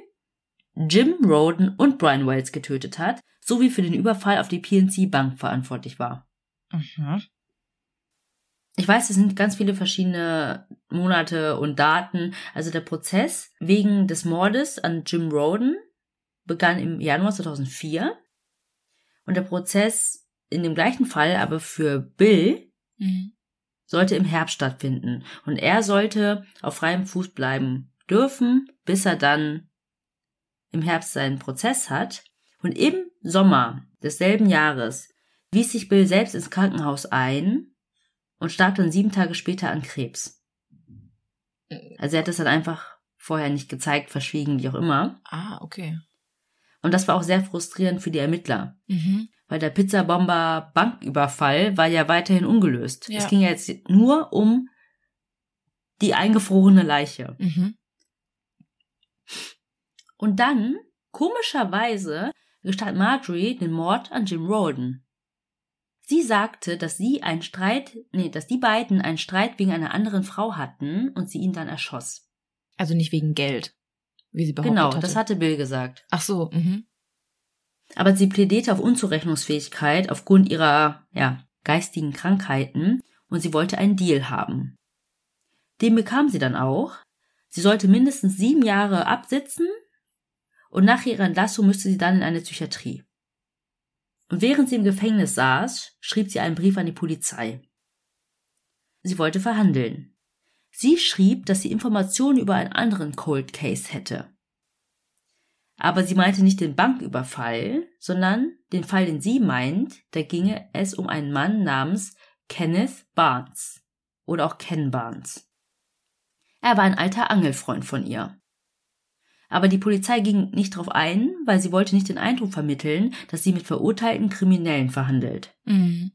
Jim Roden und Brian Wells getötet hat, sowie für den Überfall auf die PNC Bank verantwortlich war. Mhm. Ich weiß, es sind ganz viele verschiedene Monate und Daten. Also der Prozess wegen des Mordes an Jim Roden begann im Januar 2004 und der Prozess in dem gleichen Fall, aber für Bill, Mhm. sollte im Herbst stattfinden und er sollte auf freiem Fuß bleiben dürfen, bis er dann im Herbst seinen Prozess hat. Und im Sommer desselben Jahres wies sich Bill selbst ins Krankenhaus ein und starb dann sieben Tage später an Krebs. Also er hat es dann einfach vorher nicht gezeigt, verschwiegen, wie auch immer. Ah, okay. Und das war auch sehr frustrierend für die Ermittler, Mhm. weil der Pizzabomber Banküberfall war ja weiterhin ungelöst. Ja. Es ging ja jetzt nur um die eingefrorene Leiche. Mhm. Und dann, komischerweise, gestand Marjorie den Mord an Jim Roden. Sie sagte, dass sie einen Streit, nee, dass die beiden einen Streit wegen einer anderen Frau hatten und sie ihn dann erschoss. Also nicht wegen Geld, wie sie behauptet Genau, hatte. das hatte Bill gesagt. Ach so, mhm. Aber sie plädierte auf Unzurechnungsfähigkeit aufgrund ihrer, ja, geistigen Krankheiten und sie wollte einen Deal haben. Den bekam sie dann auch. Sie sollte mindestens sieben Jahre absitzen und nach ihrer Entlassung müsste sie dann in eine Psychiatrie. Und während sie im Gefängnis saß, schrieb sie einen Brief an die Polizei. Sie wollte verhandeln. Sie schrieb, dass sie Informationen über einen anderen Cold Case hätte. Aber sie meinte nicht den Banküberfall, sondern den Fall, den sie meint, da ginge es um einen Mann namens Kenneth Barnes oder auch Ken Barnes. Er war ein alter Angelfreund von ihr. Aber die Polizei ging nicht darauf ein, weil sie wollte nicht den Eindruck vermitteln, dass sie mit verurteilten Kriminellen verhandelt. Mhm.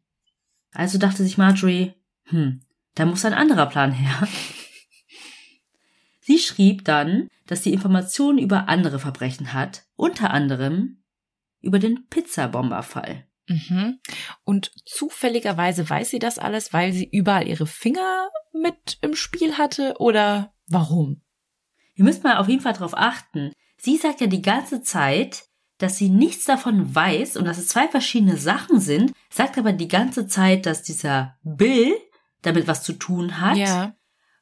Also dachte sich Marjorie, hm, da muss ein anderer Plan her. Sie schrieb dann, dass sie Informationen über andere Verbrechen hat, unter anderem über den Pizzabomberfall. Mhm. Und zufälligerweise weiß sie das alles, weil sie überall ihre Finger mit im Spiel hatte oder warum? Ihr müsst mal auf jeden Fall darauf achten. Sie sagt ja die ganze Zeit, dass sie nichts davon weiß und dass es zwei verschiedene Sachen sind, sagt aber die ganze Zeit, dass dieser Bill damit was zu tun hat. Ja.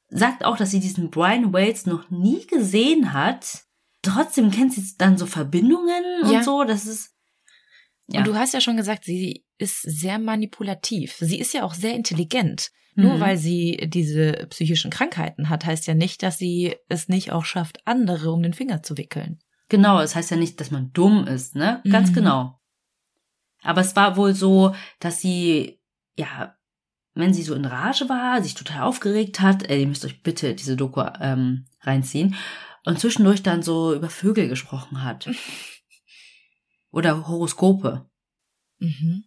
Sagt auch, dass sie diesen Brian Wales noch nie gesehen hat. Trotzdem kennt sie dann so Verbindungen und Ja. so. Das ist. Ja. Und du hast ja schon gesagt, sie ist sehr manipulativ. Sie ist ja auch sehr intelligent. Nur Mhm. weil sie diese psychischen Krankheiten hat, heißt ja nicht, dass sie es nicht auch schafft, andere um den Finger zu wickeln. Genau, es heißt ja nicht, dass man dumm ist, ne? Ganz Mhm. genau. Aber es war wohl so, dass sie, ja, wenn sie so in Rage war, sich total aufgeregt hat, ey, ihr müsst euch bitte diese Doku ähm, reinziehen, und zwischendurch dann so über Vögel gesprochen hat. Oder Horoskope. Mhm.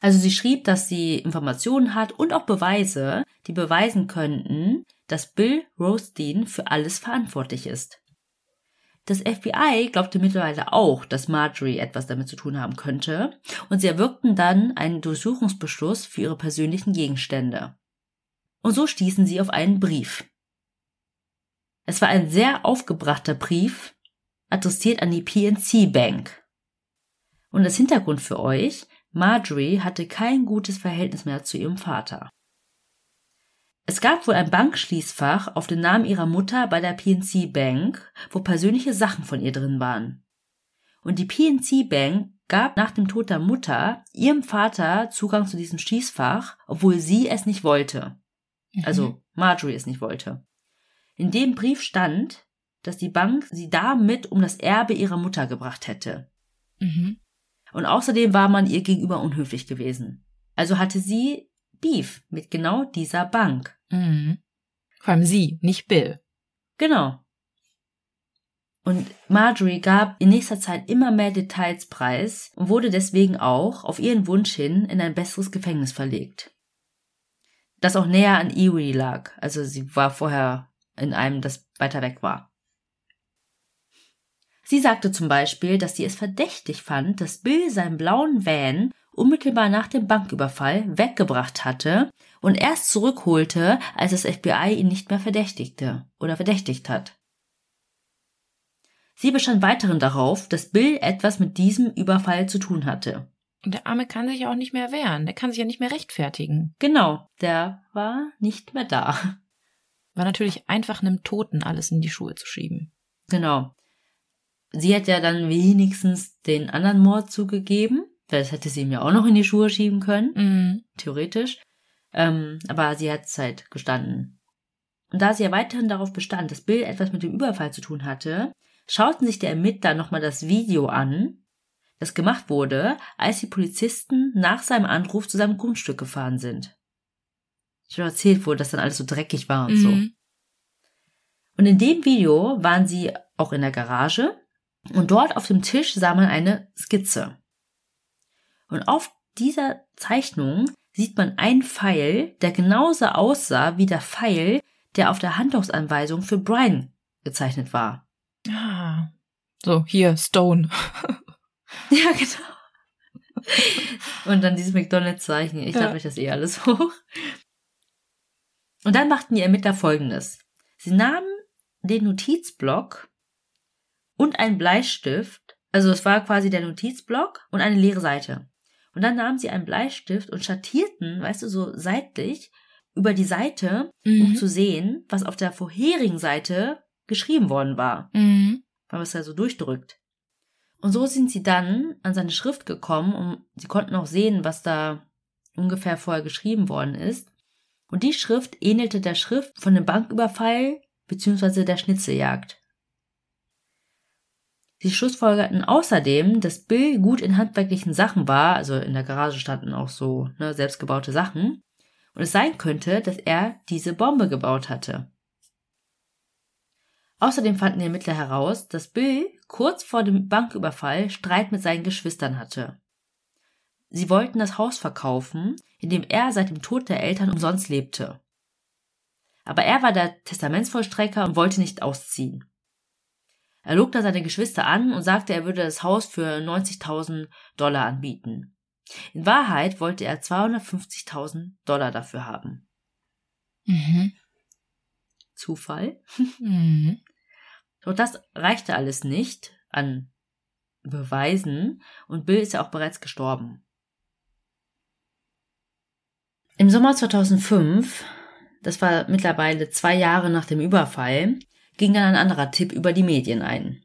Also sie schrieb, dass sie Informationen hat und auch Beweise, die beweisen könnten, dass Bill Rothstein für alles verantwortlich ist. Das FBI glaubte mittlerweile auch, dass Marjorie etwas damit zu tun haben könnte, und sie erwirkten dann einen Durchsuchungsbeschluss für ihre persönlichen Gegenstände. Und so stießen sie auf einen Brief. Es war ein sehr aufgebrachter Brief, adressiert an die PNC Bank. Und das Hintergrund für euch, Marjorie hatte kein gutes Verhältnis mehr zu ihrem Vater. Es gab wohl ein Bankschließfach auf den Namen ihrer Mutter bei der PNC Bank, wo persönliche Sachen von ihr drin waren. Und die PNC Bank gab nach dem Tod der Mutter ihrem Vater Zugang zu diesem Schließfach, obwohl sie es nicht wollte. Mhm. Also Marjorie es nicht wollte. In dem Brief stand, dass die Bank sie damit um das Erbe ihrer Mutter gebracht hätte. Mhm. Und außerdem war man ihr gegenüber unhöflich gewesen. Also hatte sie Beef mit genau dieser Bank. Mhm. Vor allem sie, nicht Bill. Genau. Und Marjorie gab in nächster Zeit immer mehr Details preis und wurde deswegen auch auf ihren Wunsch hin in ein besseres Gefängnis verlegt. Das auch näher an Erie lag. Also sie war vorher in einem, das weiter weg war. Sie sagte zum Beispiel, dass sie es verdächtig fand, dass Bill seinen blauen Van unmittelbar nach dem Banküberfall weggebracht hatte und erst zurückholte, als das FBI ihn nicht mehr verdächtigte oder verdächtigt hat. Sie bestand weiterhin darauf, dass Bill etwas mit diesem Überfall zu tun hatte. Und der Arme kann sich ja auch nicht mehr wehren. Der kann sich ja nicht mehr rechtfertigen. Genau, der war nicht mehr da. War natürlich einfach einem Toten alles in die Schuhe zu schieben. Genau. Sie hat ja dann wenigstens den anderen Mord zugegeben. Das hätte sie ihm ja auch noch in die Schuhe schieben können, mhm. theoretisch. Ähm, aber sie hat es halt gestanden. Und da sie ja weiterhin darauf bestand, dass Bill etwas mit dem Überfall zu tun hatte, schauten sich die Ermittler nochmal das Video an, das gemacht wurde, als die Polizisten nach seinem Anruf zu seinem Grundstück gefahren sind. Schon erzählt wurde, dass dann alles so dreckig war und mhm. so. Und in dem Video waren sie auch in der Garage und dort auf dem Tisch sah man eine Skizze. Und auf dieser Zeichnung sieht man einen Pfeil, der genauso aussah wie der Pfeil, der auf der Handlungsanweisung für Brian gezeichnet war. Ah. So, hier, Stone. ja, genau. Und dann dieses McDonalds-Zeichen. Ich ja. dachte euch das eh alles hoch. Und dann machten die Ermittler folgendes. Sie nahmen den Notizblock und einen Bleistift, also es war quasi der Notizblock und eine leere Seite. Und dann nahmen sie einen Bleistift und schattierten, weißt du, so seitlich über die Seite, mhm. um zu sehen, was auf der vorherigen Seite geschrieben worden war. Mhm. Weil man es ja so durchdrückt. Und so sind sie dann an seine Schrift gekommen und sie konnten auch sehen, was da ungefähr vorher geschrieben worden ist. Und die Schrift ähnelte der Schrift von dem Banküberfall bzw. der Schnitzeljagd. Sie schlussfolgerten außerdem, dass Bill gut in handwerklichen Sachen war, also in der Garage standen auch so ne, selbstgebaute Sachen, und es sein könnte, dass er diese Bombe gebaut hatte. Außerdem fanden die Ermittler heraus, dass Bill kurz vor dem Banküberfall Streit mit seinen Geschwistern hatte. Sie wollten das Haus verkaufen, in dem er seit dem Tod der Eltern umsonst lebte. Aber er war der Testamentsvollstrecker und wollte nicht ausziehen. Er log da seine Geschwister an und sagte, er würde das Haus für 90.000 Dollar anbieten. In Wahrheit wollte er 250.000 Dollar dafür haben. Mhm. Zufall? Mhm. Doch das reichte alles nicht an Beweisen und Bill ist ja auch bereits gestorben. Im Sommer 2005, das war mittlerweile zwei Jahre nach dem Überfall, ging dann ein anderer Tipp über die Medien ein.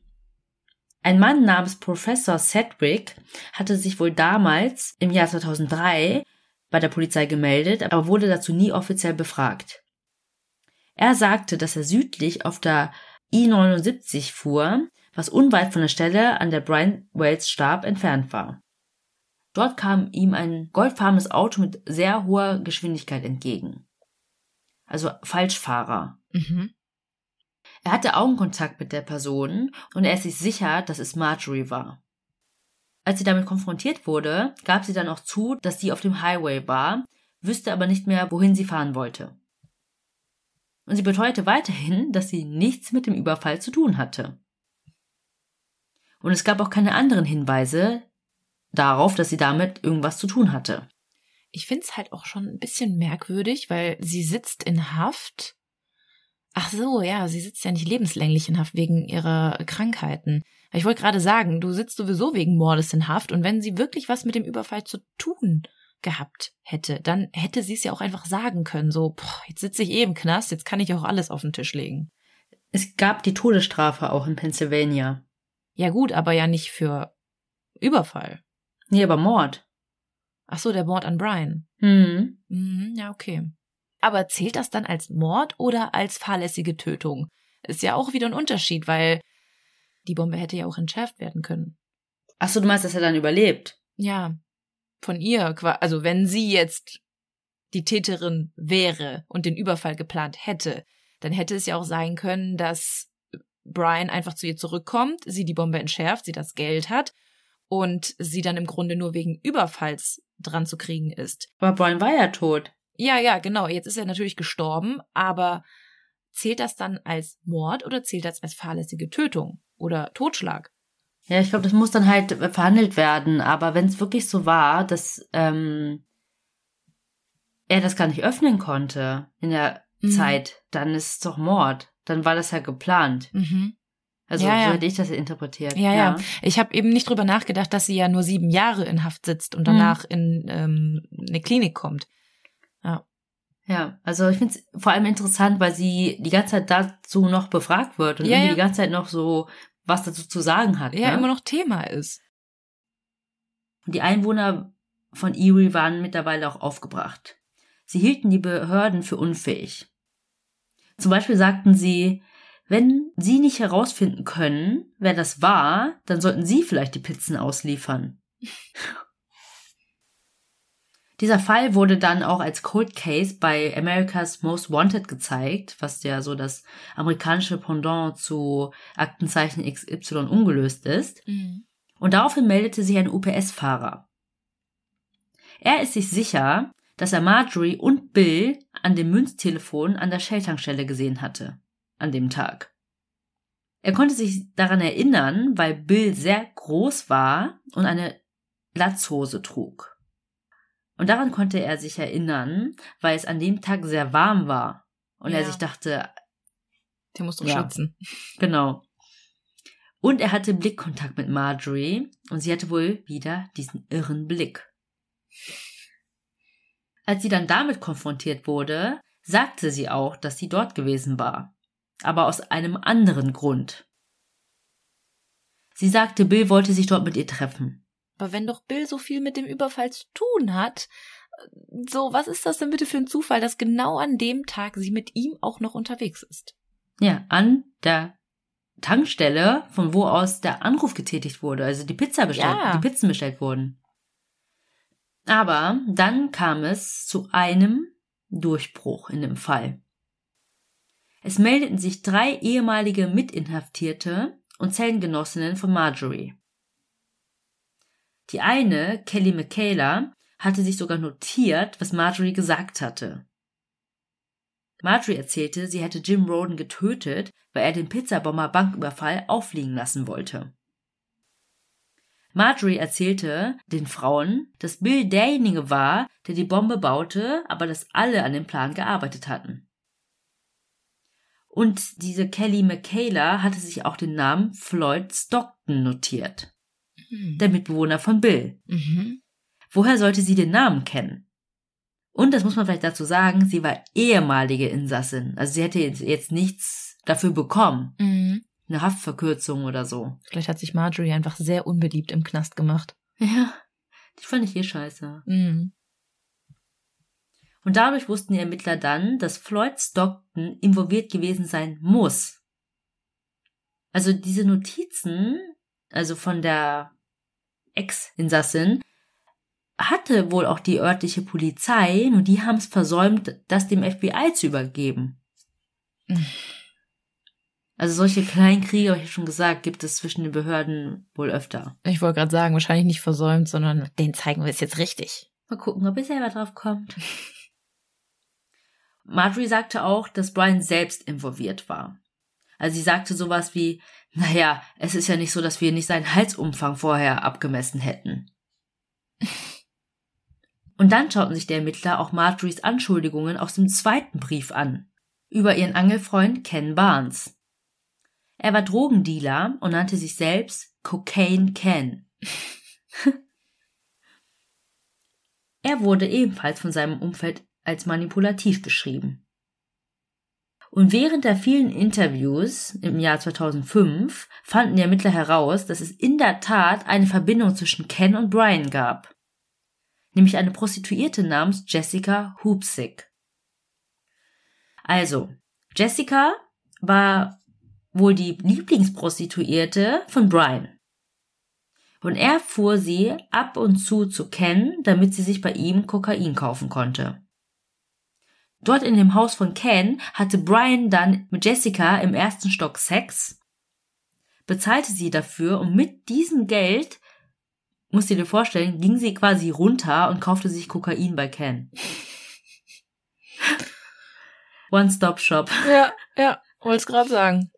Ein Mann namens Professor Sedgwick hatte sich wohl damals im Jahr 2003 bei der Polizei gemeldet, aber wurde dazu nie offiziell befragt. Er sagte, dass er südlich auf der I-79 fuhr, was unweit von der Stelle, an der Brian Wells starb, entfernt war. Dort kam ihm ein goldfarbenes Auto mit sehr hoher Geschwindigkeit entgegen. Also Falschfahrer. Mhm. Er hatte Augenkontakt mit der Person und er ist sich sicher, dass es Marjorie war. Als sie damit konfrontiert wurde, gab sie dann auch zu, dass sie auf dem Highway war, wüsste aber nicht mehr, wohin sie fahren wollte. Und sie beteuerte weiterhin, dass sie nichts mit dem Überfall zu tun hatte. Und es gab auch keine anderen Hinweise darauf, dass sie damit irgendwas zu tun hatte. Ich find's halt auch schon ein bisschen merkwürdig, weil sie sitzt in Haft. Ach so, ja, sie sitzt ja nicht lebenslänglich in Haft wegen ihrer Krankheiten. Ich wollte gerade sagen, du sitzt sowieso wegen Mordes in Haft und wenn sie wirklich was mit dem Überfall zu tun gehabt hätte, dann hätte sie es ja auch einfach sagen können, so, boah, jetzt sitze ich eh im Knast, jetzt kann ich auch alles auf den Tisch legen. Es gab die Todesstrafe auch in Pennsylvania. Ja gut, aber ja nicht für Überfall. Nee, aber Mord. Ach so, der Mord an Brian. Mhm. Mhm, ja, okay. Aber zählt das dann als Mord oder als fahrlässige Tötung? Ist ja auch wieder ein Unterschied, weil die Bombe hätte ja auch entschärft werden können. Ach so, du meinst, dass er dann überlebt? Ja, von ihr, also wenn sie jetzt die Täterin wäre und den Überfall geplant hätte, dann hätte es ja auch sein können, dass Brian einfach zu ihr zurückkommt, sie die Bombe entschärft, sie das Geld hat und sie dann im Grunde nur wegen Überfalls dran zu kriegen ist. Aber Brian war ja tot. Ja, ja, genau. Jetzt ist er natürlich gestorben, aber zählt das dann als Mord oder zählt das als fahrlässige Tötung oder Totschlag? Ja, ich glaube, das muss dann halt verhandelt werden. Aber wenn es wirklich so war, dass ähm, er das gar nicht öffnen konnte in der mhm. Zeit, dann ist es doch Mord. Dann war das ja geplant. Mhm. Also ja, ja. so hätte ich das interpretiert. Ja, ja. ja. Ich habe eben nicht drüber nachgedacht, dass sie ja nur sieben Jahre in Haft sitzt und danach mhm. in ähm, eine Klinik kommt. Ja. Ja, also ich finde es vor allem interessant, weil sie die ganze Zeit dazu noch befragt wird und ja, irgendwie ja. die ganze Zeit noch so was dazu zu sagen hat. Ja, ne? immer noch Thema ist. Die Einwohner von Erie waren mittlerweile auch aufgebracht. Sie hielten die Behörden für unfähig. Zum Beispiel sagten sie, wenn sie nicht herausfinden können, wer das war, dann sollten sie vielleicht die Pizzen ausliefern. Dieser Fall wurde dann auch als Cold Case bei America's Most Wanted gezeigt, was ja so das amerikanische Pendant zu Aktenzeichen XY ungelöst ist. Mhm. Und daraufhin meldete sich ein UPS-Fahrer. Er ist sich sicher, dass er Marjorie und Bill an dem Münztelefon an der Shell-Tankstelle gesehen hatte. An dem Tag. Er konnte sich daran erinnern, weil Bill sehr groß war und eine Latzhose trug. Und daran konnte er sich erinnern, weil es an dem Tag sehr warm war. Und Ja. er sich dachte, Der muss doch Ja. schützen. genau. Und er hatte Blickkontakt mit Marjorie und sie hatte wohl wieder diesen irren Blick. Als sie dann damit konfrontiert wurde, sagte sie auch, dass sie dort gewesen war. Aber aus einem anderen Grund. Sie sagte, Bill wollte sich dort mit ihr treffen. Aber wenn doch Bill so viel mit dem Überfall zu tun hat, so, was ist das denn bitte für ein Zufall, dass genau an dem Tag sie mit ihm auch noch unterwegs ist? Ja, an der Tankstelle, von wo aus der Anruf getätigt wurde, also die Pizza bestellt, Ja. die Pizzen bestellt wurden. Aber dann kam es zu einem Durchbruch in dem Fall. Es meldeten sich drei ehemalige Mitinhaftierte und Zellengenossinnen von Marjorie. Die eine, Kelly Michaela, hatte sich sogar notiert, was Marjorie gesagt hatte. Marjorie erzählte, sie hätte Jim Roden getötet, weil er den Pizzabomber Banküberfall auffliegen lassen wollte. Marjorie erzählte den Frauen, dass Bill derjenige war, der die Bombe baute, aber dass alle an dem Plan gearbeitet hatten. Und diese Kelly Michaela hatte sich auch den Namen Floyd Stockton notiert, der Mitbewohner von Bill. Mhm. Woher sollte sie den Namen kennen? Und das muss man vielleicht dazu sagen, sie war ehemalige Insassin. Also sie hätte jetzt, nichts dafür bekommen. Mhm. Eine Haftverkürzung oder so. Vielleicht hat sich Marjorie einfach sehr unbeliebt im Knast gemacht. Ja, die fand ich eh scheiße. Mhm. Und dadurch wussten die Ermittler dann, dass Floyd Stockton involviert gewesen sein muss. Also diese Notizen, also von der Ex-Insassin, hatte wohl auch die örtliche Polizei, nur die haben es versäumt, das dem FBI zu übergeben. Also solche kleinen Kriege, habe ich schon gesagt, gibt es zwischen den Behörden wohl öfter. Ich wollte gerade sagen, wahrscheinlich nicht versäumt, sondern den zeigen wir es jetzt richtig. Mal gucken, ob ihr selber drauf kommt. Marjorie sagte auch, dass Brian selbst involviert war. Also sie sagte sowas wie, Naja, es ist ja nicht so, dass wir nicht seinen Halsumfang vorher abgemessen hätten. Und dann schauten sich der Ermittler auch Marjorie's Anschuldigungen aus dem zweiten Brief an, über ihren Angelfreund Ken Barnes. Er war Drogendealer und nannte sich selbst Cocaine Ken. er wurde ebenfalls von seinem Umfeld als manipulativ beschrieben. Und während der vielen Interviews im Jahr 2005 fanden die Ermittler heraus, dass es in der Tat eine Verbindung zwischen Ken und Brian gab. Nämlich eine Prostituierte namens Jessica Hoopsick. Also, Jessica war wohl die Lieblingsprostituierte von Brian. Und er fuhr sie ab und zu zu Ken, damit sie sich bei ihm Kokain kaufen konnte. Dort in dem Haus von Ken hatte Brian dann mit Jessica im ersten Stock Sex, bezahlte sie dafür und mit diesem Geld, musst du dir vorstellen, ging sie quasi runter und kaufte sich Kokain bei Ken. One-Stop-Shop. Ja, ja, wollte gerade sagen.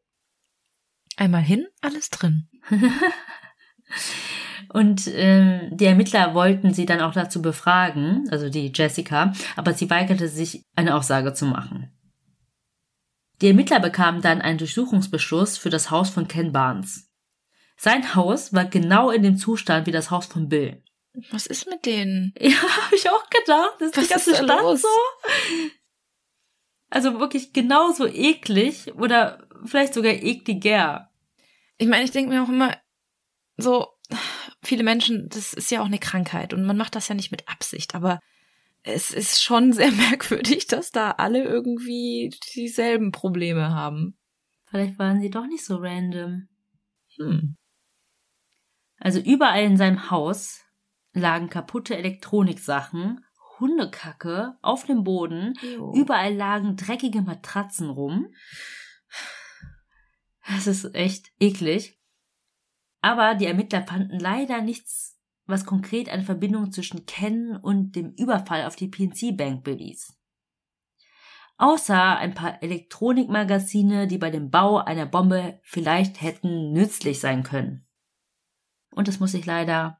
Einmal hin, alles drin. Und äh, die Ermittler wollten sie dann auch dazu befragen, also die Jessica, aber sie weigerte sich, eine Aussage zu machen. Die Ermittler bekamen dann einen Durchsuchungsbeschluss für das Haus von Ken Barnes. Sein Haus war genau in dem Zustand wie das Haus von Bill. Was ist mit denen? Ja, habe ich auch gedacht. Das ist Was die ganze ist Stadt los? so. Also wirklich genauso eklig oder vielleicht sogar ekliger. Ich meine, ich denke mir auch immer so, viele Menschen, das ist ja auch eine Krankheit und man macht das ja nicht mit Absicht, aber es ist schon sehr merkwürdig, dass da alle irgendwie dieselben Probleme haben. Vielleicht waren sie doch nicht so random. Hm. Also überall in seinem Haus lagen kaputte Elektroniksachen, Hundekacke auf dem Boden, überall lagen dreckige Matratzen rum. Das ist echt eklig. Aber die Ermittler fanden leider nichts, was konkret eine Verbindung zwischen Ken und dem Überfall auf die PNC Bank bewies. Außer ein paar Elektronikmagazine, die bei dem Bau einer Bombe vielleicht hätten nützlich sein können. Und das muss ich leider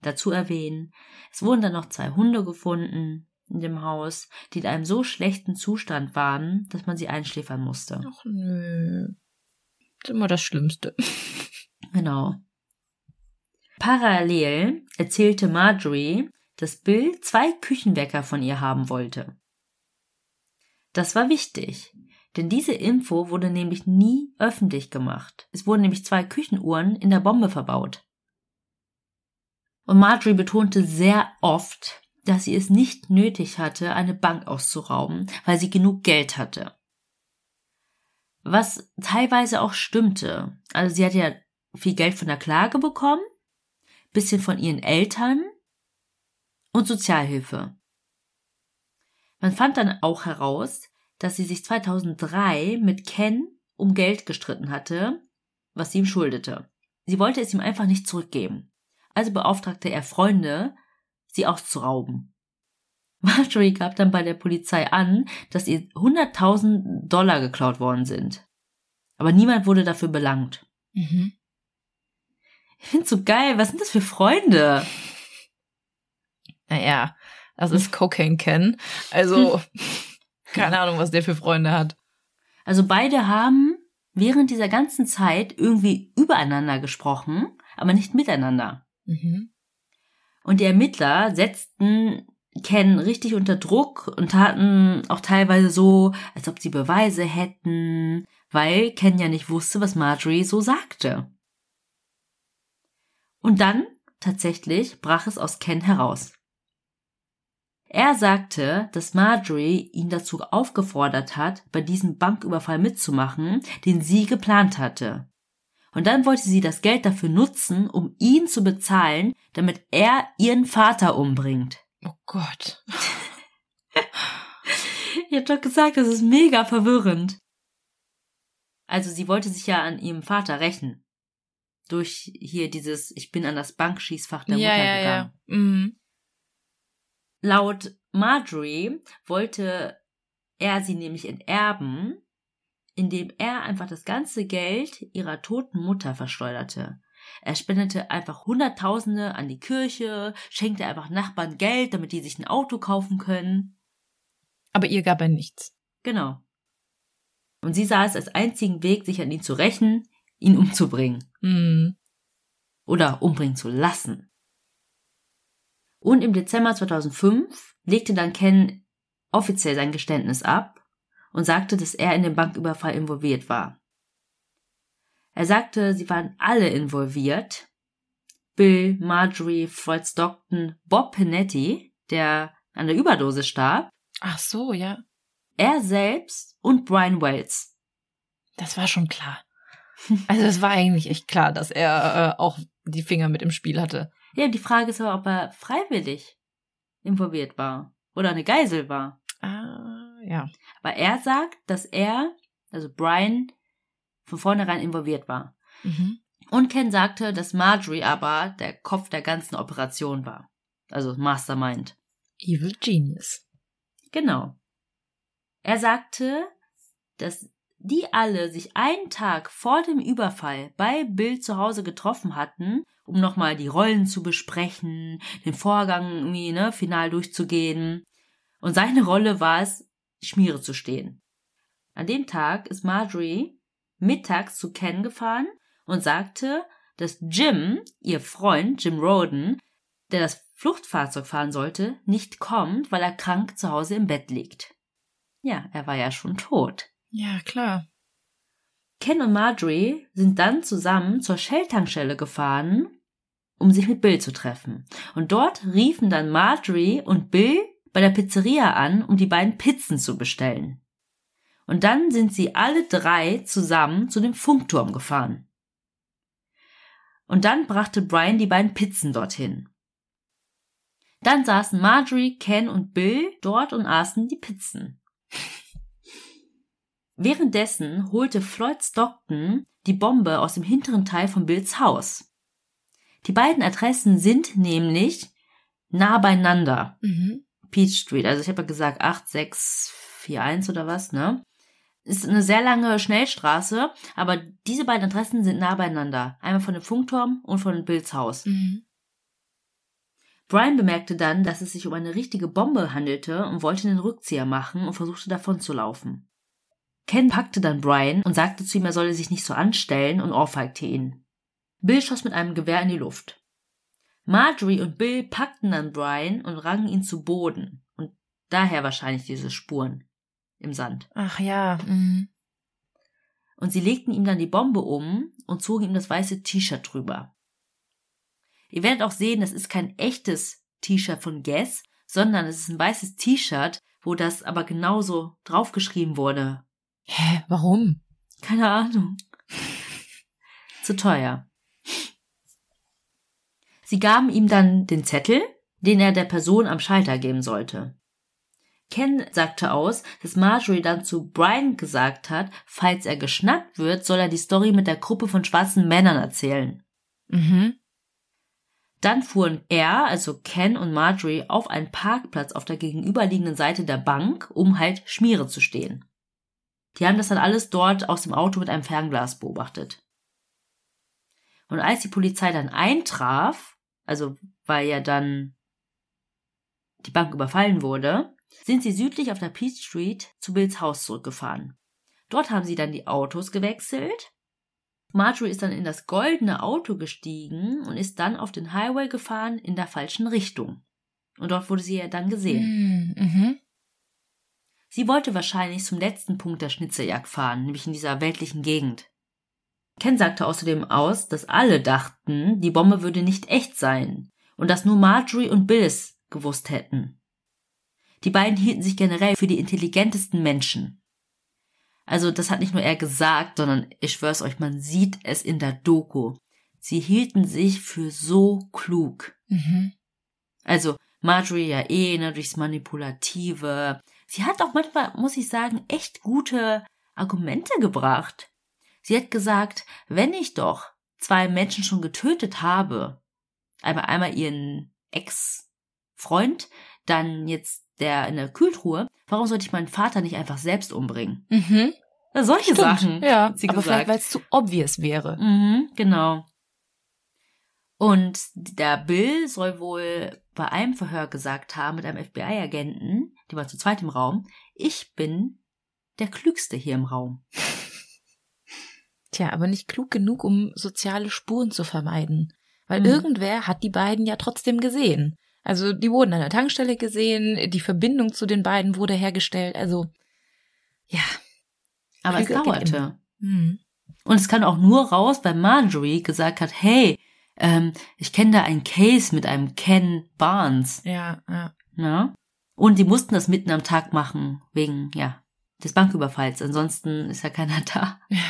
dazu erwähnen. Es wurden dann noch zwei Hunde gefunden in dem Haus, die in einem so schlechten Zustand waren, dass man sie einschläfern musste. Ach nö. Das ist immer das Schlimmste. Genau. Parallel erzählte Marjorie, dass Bill zwei Küchenwecker von ihr haben wollte. Das war wichtig, denn diese Info wurde nämlich nie öffentlich gemacht. Es wurden nämlich zwei Küchenuhren in der Bombe verbaut. Und Marjorie betonte sehr oft, dass sie es nicht nötig hatte, eine Bank auszurauben, weil sie genug Geld hatte. Was teilweise auch stimmte. Also sie hatte ja viel Geld von der Klage bekommen, bisschen von ihren Eltern und Sozialhilfe. Man fand dann auch heraus, dass sie sich 2003 mit Ken um Geld gestritten hatte, was sie ihm schuldete. Sie wollte es ihm einfach nicht zurückgeben. Also beauftragte er Freunde, sie auszurauben. Marjorie gab dann bei der Polizei an, dass ihr 100.000 Dollar geklaut worden sind. Aber niemand wurde dafür belangt. Mhm. Ich find's so geil. Was sind das für Freunde? Naja, das ist Cocaine Ken. Also, keine Ahnung, was der für Freunde hat. Also beide haben während dieser ganzen Zeit irgendwie übereinander gesprochen, aber nicht miteinander. Mhm. Und die Ermittler setzten Ken richtig unter Druck und taten auch teilweise so, als ob sie Beweise hätten, weil Ken ja nicht wusste, was Marjorie so sagte. Und dann, tatsächlich, brach es aus Ken heraus. Er sagte, dass Marjorie ihn dazu aufgefordert hat, bei diesem Banküberfall mitzumachen, den sie geplant hatte. Und dann wollte sie das Geld dafür nutzen, um ihn zu bezahlen, damit er ihren Vater umbringt. Oh Gott. Ich hab doch gesagt, das ist mega verwirrend. Also sie wollte sich ja an ihrem Vater rächen. Durch hier dieses, ich bin an das Bankschießfach der ja, Mutter ja, gegangen. ja. Mhm. Laut Marjorie wollte er sie nämlich enterben, indem er einfach das ganze Geld ihrer toten Mutter versteuerte. Er spendete einfach Hunderttausende an die Kirche, schenkte einfach Nachbarn Geld, damit die sich ein Auto kaufen können. Aber ihr gab er nichts. Genau. Und sie sah es als einzigen Weg, sich an ihn zu rächen, ihn umzubringen. Mhm. Oder umbringen zu lassen. Und im Dezember 2005 legte dann Ken offiziell sein Geständnis ab und sagte, dass er in den Banküberfall involviert war. Er sagte, sie waren alle involviert. Bill, Marjorie, Floyd Stockton, Bob Pinetti, der an der Überdose starb. Ach so, ja. Er selbst und Brian Wells. Das war schon klar. Also es war eigentlich echt klar, dass er äh, auch die Finger mit im Spiel hatte. Ja, die Frage ist aber, ob er freiwillig involviert war oder eine Geisel war. Ah, ja. Aber er sagt, dass er, also Brian, von vornherein involviert war. Mhm. Und Ken sagte, dass Marjorie aber der Kopf der ganzen Operation war. Also Mastermind. Evil Genius. Genau. Er sagte, dass die alle sich einen Tag vor dem Überfall bei Bill zu Hause getroffen hatten, um nochmal die Rollen zu besprechen, den Vorgang irgendwie, ne, final durchzugehen. Und seine Rolle war es, Schmiere zu stehen. An dem Tag ist Marjorie mittags zu Ken gefahren und sagte, dass Jim, ihr Freund Jim Roden, der das Fluchtfahrzeug fahren sollte, nicht kommt, weil er krank zu Hause im Bett liegt. Ja, er war ja schon tot. Ja, klar. Ken und Marjorie sind dann zusammen zur Shell-Tankstelle gefahren, um sich mit Bill zu treffen. Und dort riefen dann Marjorie und Bill bei der Pizzeria an, um die beiden Pizzen zu bestellen. Und dann sind sie alle drei zusammen zu dem Funkturm gefahren. Und dann brachte Brian die beiden Pizzen dorthin. Dann saßen Marjorie, Ken und Bill dort und aßen die Pizzen. Währenddessen holte Floyd Stockton die Bombe aus dem hinteren Teil von Bills Haus. Die beiden Adressen sind nämlich nah beieinander. Mhm. Peach Street, also ich habe ja gesagt 8641 oder was, ne? Ist eine sehr lange Schnellstraße, aber diese beiden Adressen sind nah beieinander. Einmal von dem Funkturm und von Bills Haus. Mhm. Brian bemerkte dann, dass es sich um eine richtige Bombe handelte und wollte den Rückzieher machen und versuchte davon zu laufen. Ken packte dann Brian und sagte zu ihm, er solle sich nicht so anstellen und ohrfeigte ihn. Bill schoss mit einem Gewehr in die Luft. Marjorie und Bill packten dann Brian und rangen ihn zu Boden und daher wahrscheinlich diese Spuren im Sand. Ach ja. Mhm. Und sie legten ihm dann die Bombe um und zogen ihm das weiße T-Shirt drüber. Ihr werdet auch sehen, das ist kein echtes T-Shirt von Guess, sondern es ist ein weißes T-Shirt, wo das aber genauso draufgeschrieben wurde. Hä, warum? Keine Ahnung. Zu teuer. Sie gaben ihm dann den Zettel, den er der Person am Schalter geben sollte. Ken sagte aus, dass Marjorie dann zu Brian gesagt hat, falls er geschnappt wird, soll er die Story mit der Gruppe von schwarzen Männern erzählen. Mhm. Dann fuhren er, also Ken und Marjorie, auf einen Parkplatz auf der gegenüberliegenden Seite der Bank, um halt Schmiere zu stehen. Die haben das dann alles dort aus dem Auto mit einem Fernglas beobachtet. Und als die Polizei dann eintraf, also weil ja dann die Bank überfallen wurde, sind sie südlich auf der Peach Street zu Bills Haus zurückgefahren. Dort haben sie dann die Autos gewechselt. Marjorie ist dann in das goldene Auto gestiegen und ist dann auf den Highway gefahren in der falschen Richtung. Und dort wurde sie ja dann gesehen. Mhm. Sie wollte wahrscheinlich zum letzten Punkt der Schnitzeljagd fahren, nämlich in dieser weltlichen Gegend. Ken sagte außerdem aus, dass alle dachten, die Bombe würde nicht echt sein und dass nur Marjorie und Bill es gewusst hätten. Die beiden hielten sich generell für die intelligentesten Menschen. Also das hat nicht nur er gesagt, sondern ich schwör's euch, man sieht es in der Doku. Sie hielten sich für so klug. Mhm. Also Marjorie ja eh, ne, durchs Manipulative. Sie hat auch manchmal, muss ich sagen, echt gute Argumente gebracht. Sie hat gesagt, wenn ich doch zwei Menschen schon getötet habe, einmal, einmal ihren Ex-Freund, dann jetzt der in der Kühltruhe, warum sollte ich meinen Vater nicht einfach selbst umbringen? Mhm. Solche Stimmt, Sachen. Ja, aber vielleicht, gesagt. weil es zu obvious wäre. Mhm, genau. Und der Bill soll wohl bei einem Verhör gesagt haben mit einem FBI-Agenten, die war zu zweit im Raum, ich bin der Klügste hier im Raum. Tja, aber nicht klug genug, um soziale Spuren zu vermeiden. Weil Mhm. irgendwer hat die beiden ja trotzdem gesehen. Also die wurden an der Tankstelle gesehen, die Verbindung zu den beiden wurde hergestellt. Also ja. Aber es Klüger geht dauerte. Hm. Und es kam auch nur raus, weil Marjorie gesagt hat, hey, ähm, ich kenne da einen Case mit einem Ken Barnes. Ja, ja. Ne? Und die mussten das mitten am Tag machen, wegen, ja, des Banküberfalls. Ansonsten ist ja keiner da. Ja.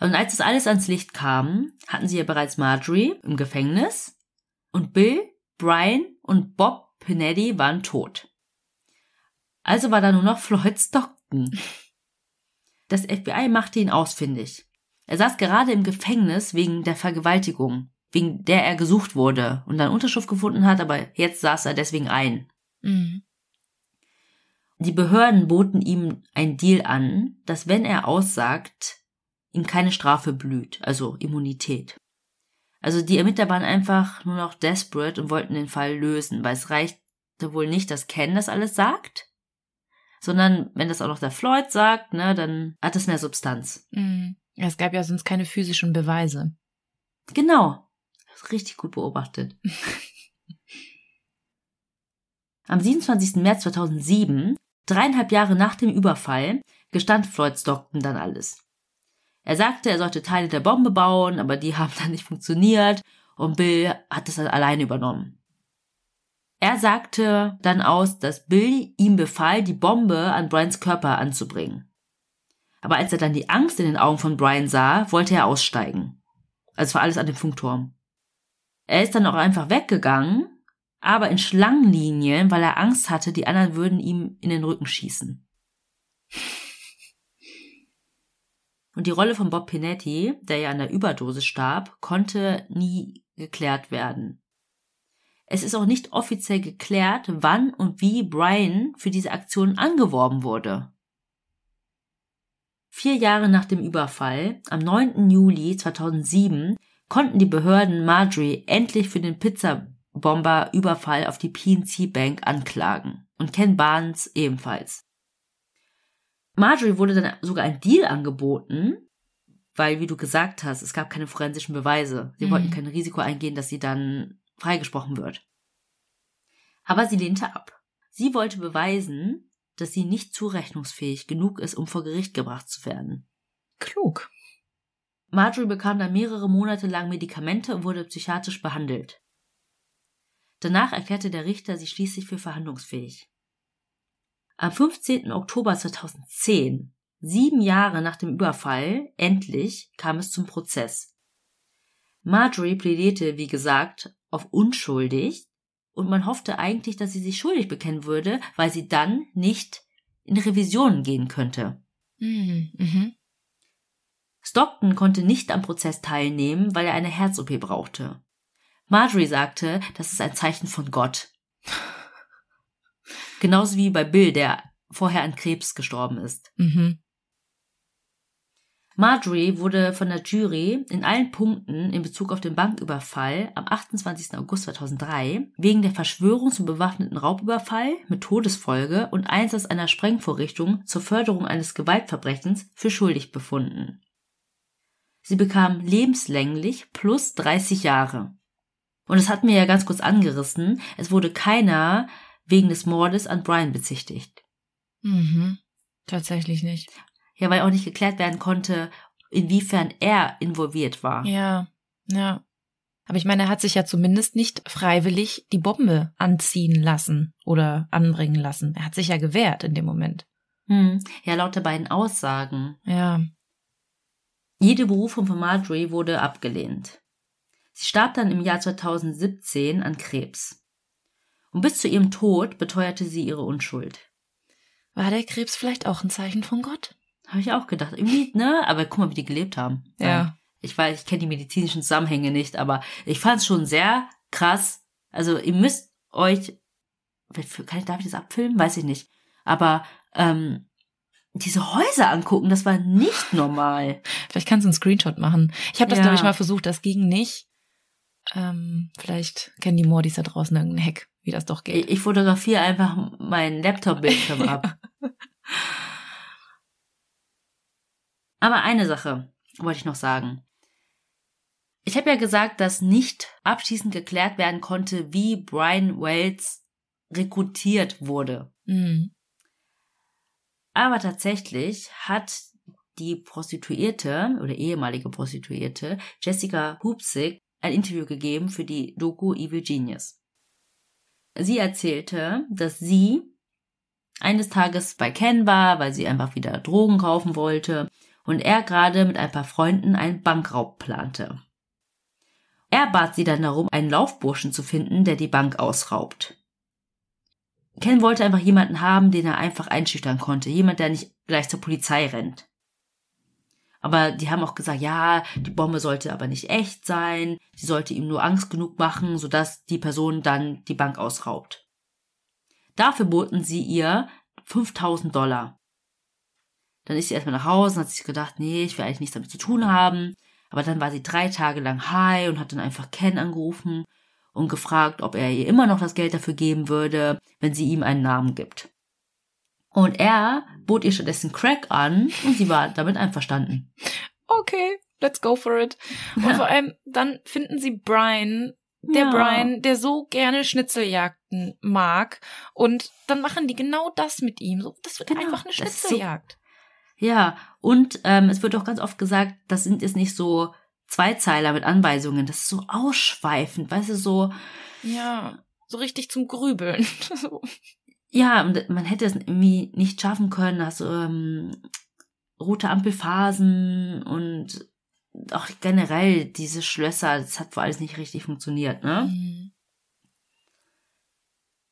Und als das alles ans Licht kam, hatten sie ja bereits Marjorie im Gefängnis und Bill, Brian und Bob Pinetti waren tot. Also war da nur noch Floyd Stockton. Das FBI machte ihn ausfindig. Er saß gerade im Gefängnis wegen der Vergewaltigung, wegen der er gesucht wurde und dann Unterschrift gefunden hat, aber jetzt saß er deswegen ein. Mhm. Die Behörden boten ihm einen Deal an, dass wenn er aussagt, ihm keine Strafe blüht, also Immunität. Also die Ermittler waren einfach nur noch desperate und wollten den Fall lösen, weil es reichte wohl nicht, dass Ken das alles sagt, sondern wenn das auch noch der Floyd sagt, ne, dann hat es mehr Substanz. Mhm. Es gab ja sonst keine physischen Beweise. Genau. Richtig gut beobachtet. Am 27. März 2007, dreieinhalb Jahre nach dem Überfall, gestand Floyd Stockton dann alles. Er sagte, er sollte Teile der Bombe bauen, aber die haben dann nicht funktioniert und Bill hat es dann alleine übernommen. Er sagte dann aus, dass Bill ihm befahl, die Bombe an Brians Körper anzubringen. Aber als er dann die Angst in den Augen von Brian sah, wollte er aussteigen. Also es war alles an dem Funkturm. Er ist dann auch einfach weggegangen, aber in Schlangenlinien, weil er Angst hatte, die anderen würden ihm in den Rücken schießen. Und die Rolle von Bob Pinetti, der ja an der Überdosis starb, konnte nie geklärt werden. Es ist auch nicht offiziell geklärt, wann und wie Brian für diese Aktion angeworben wurde. Vier Jahre nach dem Überfall, am 9. Juli 2007, konnten die Behörden Marjorie endlich für den Pizzabomber-Überfall auf die PNC Bank anklagen und Ken Barnes ebenfalls. Marjorie wurde dann sogar ein Deal angeboten, weil, wie du gesagt hast, es gab keine forensischen Beweise. Sie Mhm. wollten kein Risiko eingehen, dass sie dann freigesprochen wird. Aber sie lehnte ab. Sie wollte beweisen, dass sie nicht zurechnungsfähig genug ist, um vor Gericht gebracht zu werden. Klug. Marjorie bekam dann mehrere Monate lang Medikamente und wurde psychiatrisch behandelt. Danach erklärte der Richter sie schließlich für verhandlungsfähig. Am 15. Oktober 2010, sieben Jahre nach dem Überfall, endlich kam es zum Prozess. Marjorie plädierte, wie gesagt, auf unschuldig und man hoffte eigentlich, dass sie sich schuldig bekennen würde, weil sie dann nicht in Revisionen gehen könnte. Mhm. Mhm. Stockton konnte nicht am Prozess teilnehmen, weil er eine Herz-OP brauchte. Marjorie sagte, das ist ein Zeichen von Gott. Genauso wie bei Bill, der vorher an Krebs gestorben ist. Mhm. Marjorie wurde von der Jury in allen Punkten in Bezug auf den Banküberfall am 28. August 2003 wegen der Verschwörung zum bewaffneten Raubüberfall mit Todesfolge und Einsatz einer Sprengvorrichtung zur Förderung eines Gewaltverbrechens für schuldig befunden. Sie bekam lebenslänglich plus 30 Jahre. Und es hat mir ja ganz kurz angerissen, es wurde keiner wegen des Mordes an Brian bezichtigt. Mhm. Tatsächlich nicht. Ja, weil auch nicht geklärt werden konnte, inwiefern er involviert war. Ja, ja. Aber ich meine, er hat sich ja zumindest nicht freiwillig die Bombe anziehen lassen oder anbringen lassen. Er hat sich ja gewehrt in dem Moment. Hm. Ja, laut der beiden Aussagen. Ja. Jede Berufung von Marjorie wurde abgelehnt. Sie starb dann im Jahr 2017 an Krebs. Und bis zu ihrem Tod beteuerte sie ihre Unschuld. War der Krebs vielleicht auch ein Zeichen von Gott? Habe ich auch gedacht. Irgendwie, ne? Aber guck mal, wie die gelebt haben. Ja. Ich weiß, ich kenne die medizinischen Zusammenhänge nicht, aber ich fand es schon sehr krass. Also ihr müsst euch, kann ich, darf ich das abfilmen? Weiß ich nicht. Aber ähm, diese Häuser angucken. Das war nicht normal. Vielleicht kannst du einen Screenshot machen. Ich habe das, Ja. glaube ich, mal versucht, das ging nicht. Ähm, vielleicht kennen die Mordis da draußen irgendeinen Hack, wie das doch geht. Ich, fotografiere einfach meinen Laptop-Bildschirm ab. Aber eine Sache wollte ich noch sagen. Ich habe ja gesagt, dass nicht abschließend geklärt werden konnte, wie Brian Wells rekrutiert wurde. Mhm. Aber tatsächlich hat die Prostituierte oder ehemalige Prostituierte Jessica Hupsig ein Interview gegeben für die Doku Evil Genius. Sie erzählte, dass sie eines Tages bei Ken war, weil sie einfach wieder Drogen kaufen wollte und er gerade mit ein paar Freunden einen Bankraub plante. Er bat sie dann darum, einen Laufburschen zu finden, der die Bank ausraubt. Ken wollte einfach jemanden haben, den er einfach einschüchtern konnte. Jemand, der nicht gleich zur Polizei rennt. Aber die haben auch gesagt, ja, die Bombe sollte aber nicht echt sein. Sie sollte ihm nur Angst genug machen, sodass die Person dann die Bank ausraubt. Dafür boten sie ihr 5000 Dollar. Dann ist sie erstmal nach Hause und hat sich gedacht, nee, ich will eigentlich nichts damit zu tun haben. Aber dann war sie drei Tage lang high und hat dann einfach Ken angerufen und gefragt, ob er ihr immer noch das Geld dafür geben würde, wenn sie ihm einen Namen gibt. Und er bot ihr stattdessen Crack an und sie war damit einverstanden. Okay, let's go for it. Und Ja. vor allem, dann finden sie Brian, der Ja. Brian, der so gerne Schnitzeljagden mag. Und dann machen die genau das mit ihm. So, das wird Genau, einfach eine so- Schnitzeljagd. Ja, und ähm, es wird auch ganz oft gesagt, das sind jetzt nicht so Zweizeiler mit Anweisungen, das ist so ausschweifend, weißt du, so, Ja, so richtig zum Grübeln. Ja, und man hätte es irgendwie nicht schaffen können, dass ähm, rote Ampelphasen und auch generell diese Schlösser, das hat wohl alles nicht richtig funktioniert, ne? Mhm.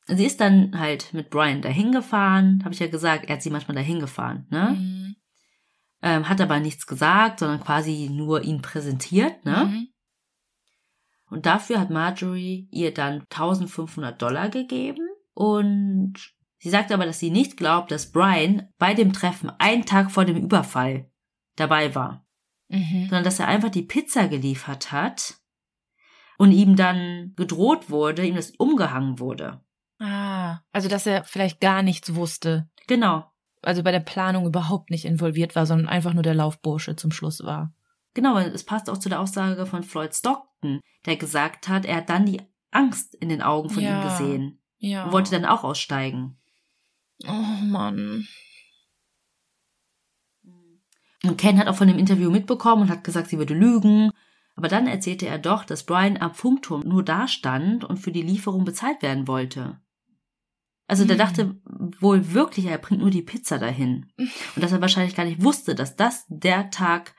Sie ist dann halt mit Brian dahin gefahren, habe ich ja gesagt, er hat sie manchmal dahin gefahren, ne? Mhm. Ähm, hat aber nichts gesagt, sondern quasi nur ihn präsentiert, ne? Mhm. Und dafür hat Marjorie ihr dann 1500 Dollar gegeben und sie sagt aber, dass sie nicht glaubt, dass Brian bei dem Treffen einen Tag vor dem Überfall dabei war, Mhm. sondern dass er einfach die Pizza geliefert hat und ihm dann gedroht wurde, ihm das umgehangen wurde. Ah, also dass er vielleicht gar nichts wusste. Genau. Also bei der Planung überhaupt nicht involviert war, sondern einfach nur der Laufbursche zum Schluss war. Genau, und es passt auch zu der Aussage von Floyd Stockton, der gesagt hat, er hat dann die Angst in den Augen von Ja. ihm gesehen Ja. und wollte dann auch aussteigen. Oh Mann. Und Ken hat auch von dem Interview mitbekommen und hat gesagt, sie würde lügen. Aber dann erzählte er doch, dass Brian am Funkturm nur da stand und für die Lieferung bezahlt werden wollte. Also der Hm. dachte wohl wirklich, er bringt nur die Pizza dahin. Und dass er wahrscheinlich gar nicht wusste, dass das der Tag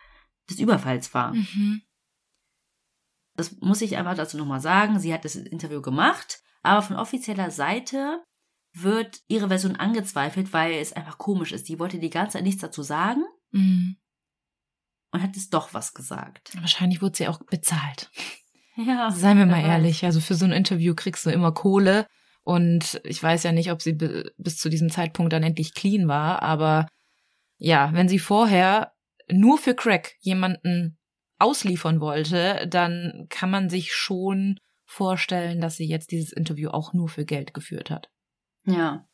des Überfalls war. Mhm. Das muss ich einfach dazu nochmal sagen. Sie hat das Interview gemacht, aber von offizieller Seite wird ihre Version angezweifelt, weil es einfach komisch ist. Die wollte die ganze Zeit nichts dazu sagen Mhm. und hat es doch was gesagt. Wahrscheinlich wurde sie auch bezahlt. Ja. Seien wir mal weiß. ehrlich, also für so ein Interview kriegst du immer Kohle und ich weiß ja nicht, ob sie bis zu diesem Zeitpunkt dann endlich clean war, aber ja, wenn sie vorher nur für Crack jemanden ausliefern wollte, dann kann man sich schon vorstellen, dass sie jetzt dieses Interview auch nur für Geld geführt hat. Ja.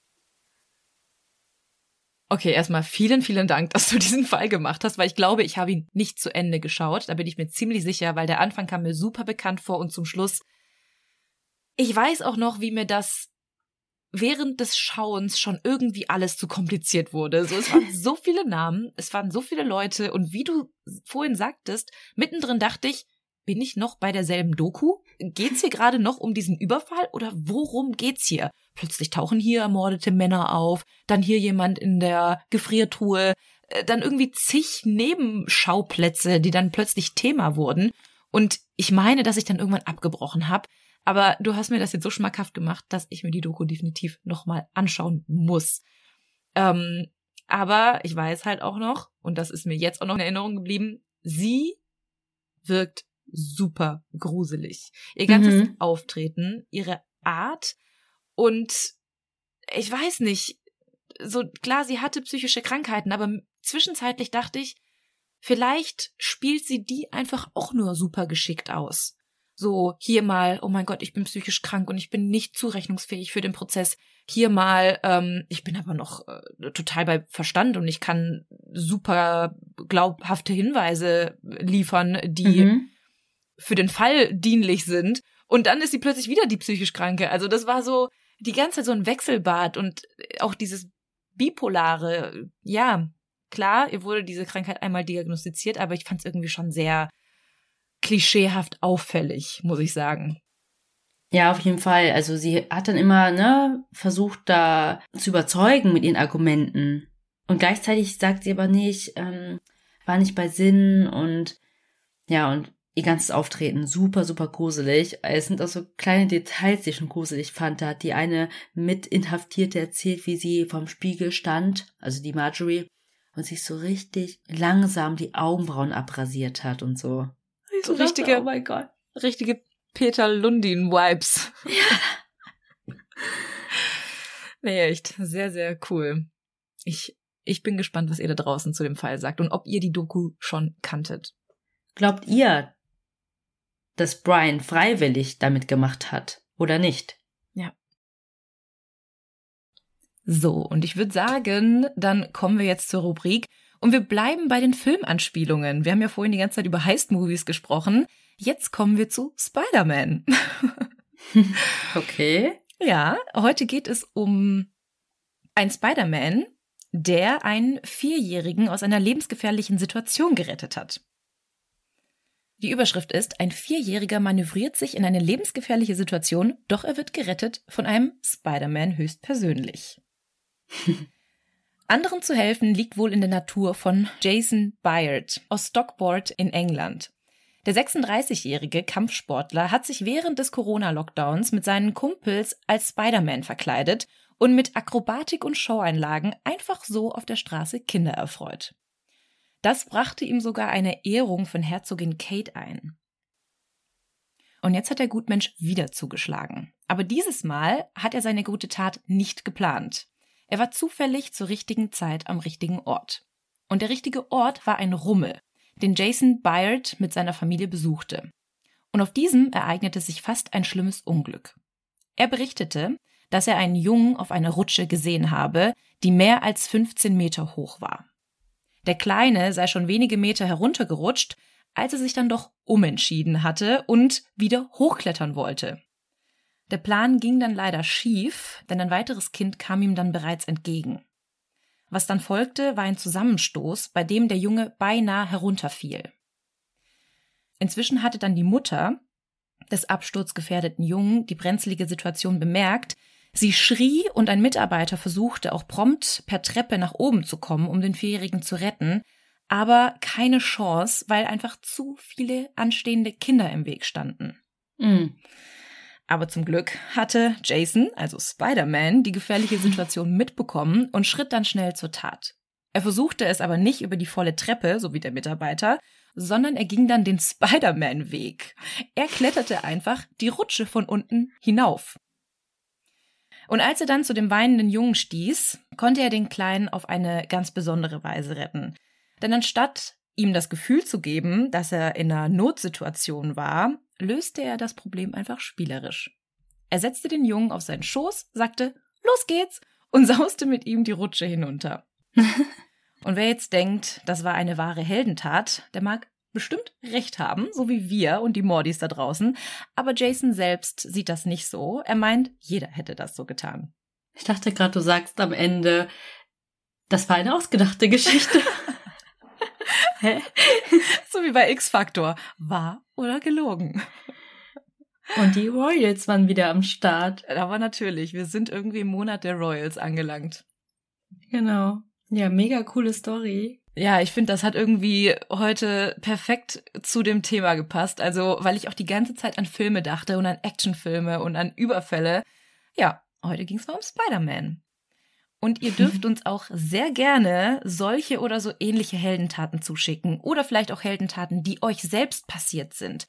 Okay, erstmal vielen, vielen Dank, dass du diesen Fall gemacht hast, weil ich glaube, ich habe ihn nicht zu Ende geschaut. Da bin ich mir ziemlich sicher, weil der Anfang kam mir super bekannt vor und zum Schluss. Ich weiß auch noch, wie mir das während des Schauens schon irgendwie alles zu kompliziert wurde. So, es waren so viele Namen, es waren so viele Leute und wie du vorhin sagtest, mittendrin dachte ich, bin ich noch bei derselben Doku? Geht's hier gerade noch um diesen Überfall oder worum geht's hier? Plötzlich tauchen hier ermordete Männer auf, dann hier jemand in der Gefriertruhe, äh, dann irgendwie zig Nebenschauplätze, die dann plötzlich Thema wurden. Und ich meine, dass ich dann irgendwann abgebrochen habe. Aber du hast mir das jetzt so schmackhaft gemacht, dass ich mir die Doku definitiv nochmal anschauen muss. Ähm, aber ich weiß halt auch noch, und das ist mir jetzt auch noch in Erinnerung geblieben, sie wirkt super gruselig. Ihr ganzes Mhm. Auftreten, ihre Art und ich weiß nicht, so klar, sie hatte psychische Krankheiten, aber zwischenzeitlich dachte ich, vielleicht spielt sie die einfach auch nur super geschickt aus. So, hier mal, oh mein Gott, ich bin psychisch krank und ich bin nicht zurechnungsfähig für den Prozess. Hier mal, ähm, ich bin aber noch äh, total bei Verstand und ich kann super glaubhafte Hinweise liefern, die mhm. Für den Fall dienlich sind. Und dann ist sie plötzlich wieder die psychisch Kranke. Also das war so die ganze Zeit so ein Wechselbad und auch dieses bipolare, ja, klar, ihr wurde diese Krankheit einmal diagnostiziert, aber ich fand es irgendwie schon sehr klischeehaft auffällig, muss ich sagen. Ja, auf jeden Fall. Also sie hat dann immer ne, versucht, da zu überzeugen mit ihren Argumenten. Und gleichzeitig sagt sie aber nicht, ähm, war nicht bei Sinn und ja, und ihr ganzes Auftreten super, super gruselig. Es sind auch so kleine Details, die ich schon gruselig fand. Da hat die eine mit Inhaftierte erzählt, wie sie vorm Spiegel stand, also die Marjorie, und sich so richtig langsam die Augenbrauen abrasiert hat und so. So richtige, oh mein Gott. Richtige Peter Lundin-Vibes. Ja. nee, echt. Sehr, sehr cool. Ich, ich bin gespannt, was ihr da draußen zu dem Fall sagt und ob ihr die Doku schon kanntet. Glaubt ihr, dass Brian freiwillig damit gemacht hat oder nicht? Ja. So, und ich würde sagen, dann kommen wir jetzt zur Rubrik und wir bleiben bei den Filmanspielungen. Wir haben ja vorhin die ganze Zeit über Heist-Movies gesprochen. Jetzt kommen wir zu Spider-Man. okay. Ja, heute geht es um ein Spider-Man, der einen Vierjährigen aus einer lebensgefährlichen Situation gerettet hat. Die Überschrift ist, ein Vierjähriger manövriert sich in eine lebensgefährliche Situation, doch er wird gerettet von einem Spider-Man höchstpersönlich. Anderen zu helfen liegt wohl in der Natur von Jason Byard aus Stockport in England. Der 36-jährige Kampfsportler hat sich während des Corona-Lockdowns mit seinen Kumpels als Spider-Man verkleidet und mit Akrobatik und Showeinlagen einfach so auf der Straße Kinder erfreut. Das brachte ihm sogar eine Ehrung von Herzogin Kate ein. Und jetzt hat der Gutmensch wieder zugeschlagen. Aber dieses Mal hat er seine gute Tat nicht geplant. Er war zufällig zur richtigen Zeit am richtigen Ort. Und der richtige Ort war ein Rummel, den Jason Byard mit seiner Familie besuchte. Und auf diesem ereignete sich fast ein schlimmes Unglück. Er berichtete, dass er einen Jungen auf einer Rutsche gesehen habe, die mehr als 15 Meter hoch war. Der Kleine sei schon wenige Meter heruntergerutscht, als er sich dann doch umentschieden hatte und wieder hochklettern wollte. Der Plan ging dann leider schief, denn ein weiteres Kind kam ihm dann bereits entgegen. Was dann folgte, war ein Zusammenstoß, bei dem der Junge beinahe herunterfiel. Inzwischen hatte dann die Mutter des absturzgefährdeten Jungen die brenzlige Situation bemerkt, Sie schrie und ein Mitarbeiter versuchte auch prompt per Treppe nach oben zu kommen, um den Vierjährigen zu retten, aber keine Chance, weil einfach zu viele anstehende Kinder im Weg standen. Mhm. Aber zum Glück hatte Jason, also Spider-Man, die gefährliche Situation mitbekommen und schritt dann schnell zur Tat. Er versuchte es aber nicht über die volle Treppe, so wie der Mitarbeiter, sondern er ging dann den Spider-Man-Weg. Er kletterte einfach die Rutsche von unten hinauf. Und als er dann zu dem weinenden Jungen stieß, konnte er den Kleinen auf eine ganz besondere Weise retten. Denn anstatt ihm das Gefühl zu geben, dass er in einer Notsituation war, löste er das Problem einfach spielerisch. Er setzte den Jungen auf seinen Schoß, sagte, los geht's, und sauste mit ihm die Rutsche hinunter. und wer jetzt denkt, das war eine wahre Heldentat, der mag bestimmt recht haben, so wie wir und die Mordis da draußen. Aber Jason selbst sieht das nicht so. Er meint, jeder hätte das so getan. Ich dachte gerade, du sagst am Ende, das war eine ausgedachte Geschichte. Hä? so wie bei X-Factor. Wahr oder gelogen? Und die Royals waren wieder am Start. Aber natürlich, wir sind irgendwie im Monat der Royals angelangt. Genau. Ja, mega coole Story. Ja, ich finde, das hat irgendwie heute perfekt zu dem Thema gepasst. Also, weil ich auch die ganze Zeit an Filme dachte und an Actionfilme und an Überfälle. Ja, heute ging es mal um Spider-Man. Und ihr dürft uns auch sehr gerne solche oder so ähnliche Heldentaten zuschicken oder vielleicht auch Heldentaten, die euch selbst passiert sind.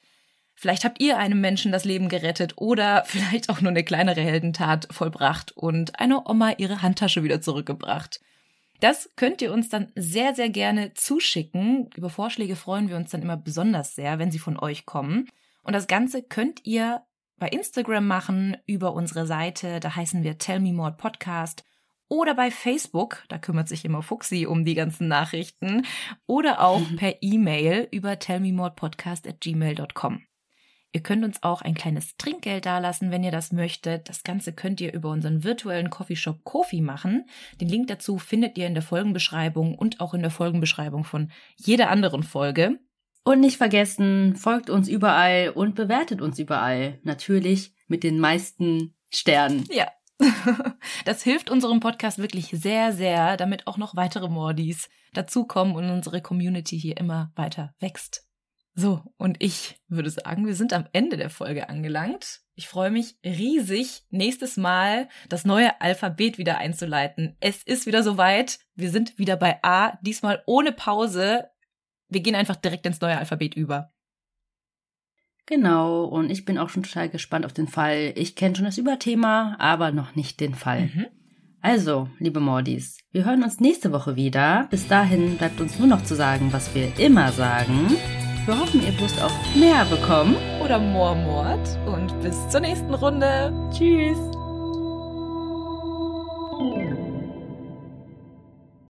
Vielleicht habt ihr einem Menschen das Leben gerettet oder vielleicht auch nur eine kleinere Heldentat vollbracht und eine Oma ihre Handtasche wieder zurückgebracht. Das könnt ihr uns dann sehr, sehr gerne zuschicken. Über Vorschläge freuen wir uns dann immer besonders sehr, wenn sie von euch kommen. Und das Ganze könnt ihr bei Instagram machen, über unsere Seite, da heißen wir Tell Me More Podcast oder bei Facebook, da kümmert sich immer Fuxi um die ganzen Nachrichten, oder auch per E-Mail über tellmemorepodcast at gmail.com. Ihr könnt uns auch ein kleines Trinkgeld dalassen, wenn ihr das möchtet. Das Ganze könnt ihr über unseren virtuellen Coffeeshop Kofi machen. Den Link dazu findet ihr in der Folgenbeschreibung und auch in der Folgenbeschreibung von jeder anderen Folge. Und nicht vergessen, folgt uns überall und bewertet uns überall. Natürlich mit den meisten Sternen. Ja. Das hilft unserem Podcast wirklich sehr, sehr, damit auch noch weitere Mordis dazukommen und unsere Community hier immer weiter wächst. So, und ich würde sagen, wir sind am Ende der Folge angelangt. Ich freue mich riesig, nächstes Mal das neue Alphabet wieder einzuleiten. Es ist wieder soweit. Wir sind wieder bei A, diesmal ohne Pause. Wir gehen einfach direkt ins neue Alphabet über. Genau, und ich bin auch schon total gespannt auf den Fall. Ich kenne schon das Überthema, aber noch nicht den Fall. Mhm. Also, liebe Mordis, wir hören uns nächste Woche wieder. Bis dahin bleibt uns nur noch zu sagen, was wir immer sagen. Wir hoffen, ihr wirst auch mehr bekommen. Oder Moormord. Und bis zur nächsten Runde. Tschüss.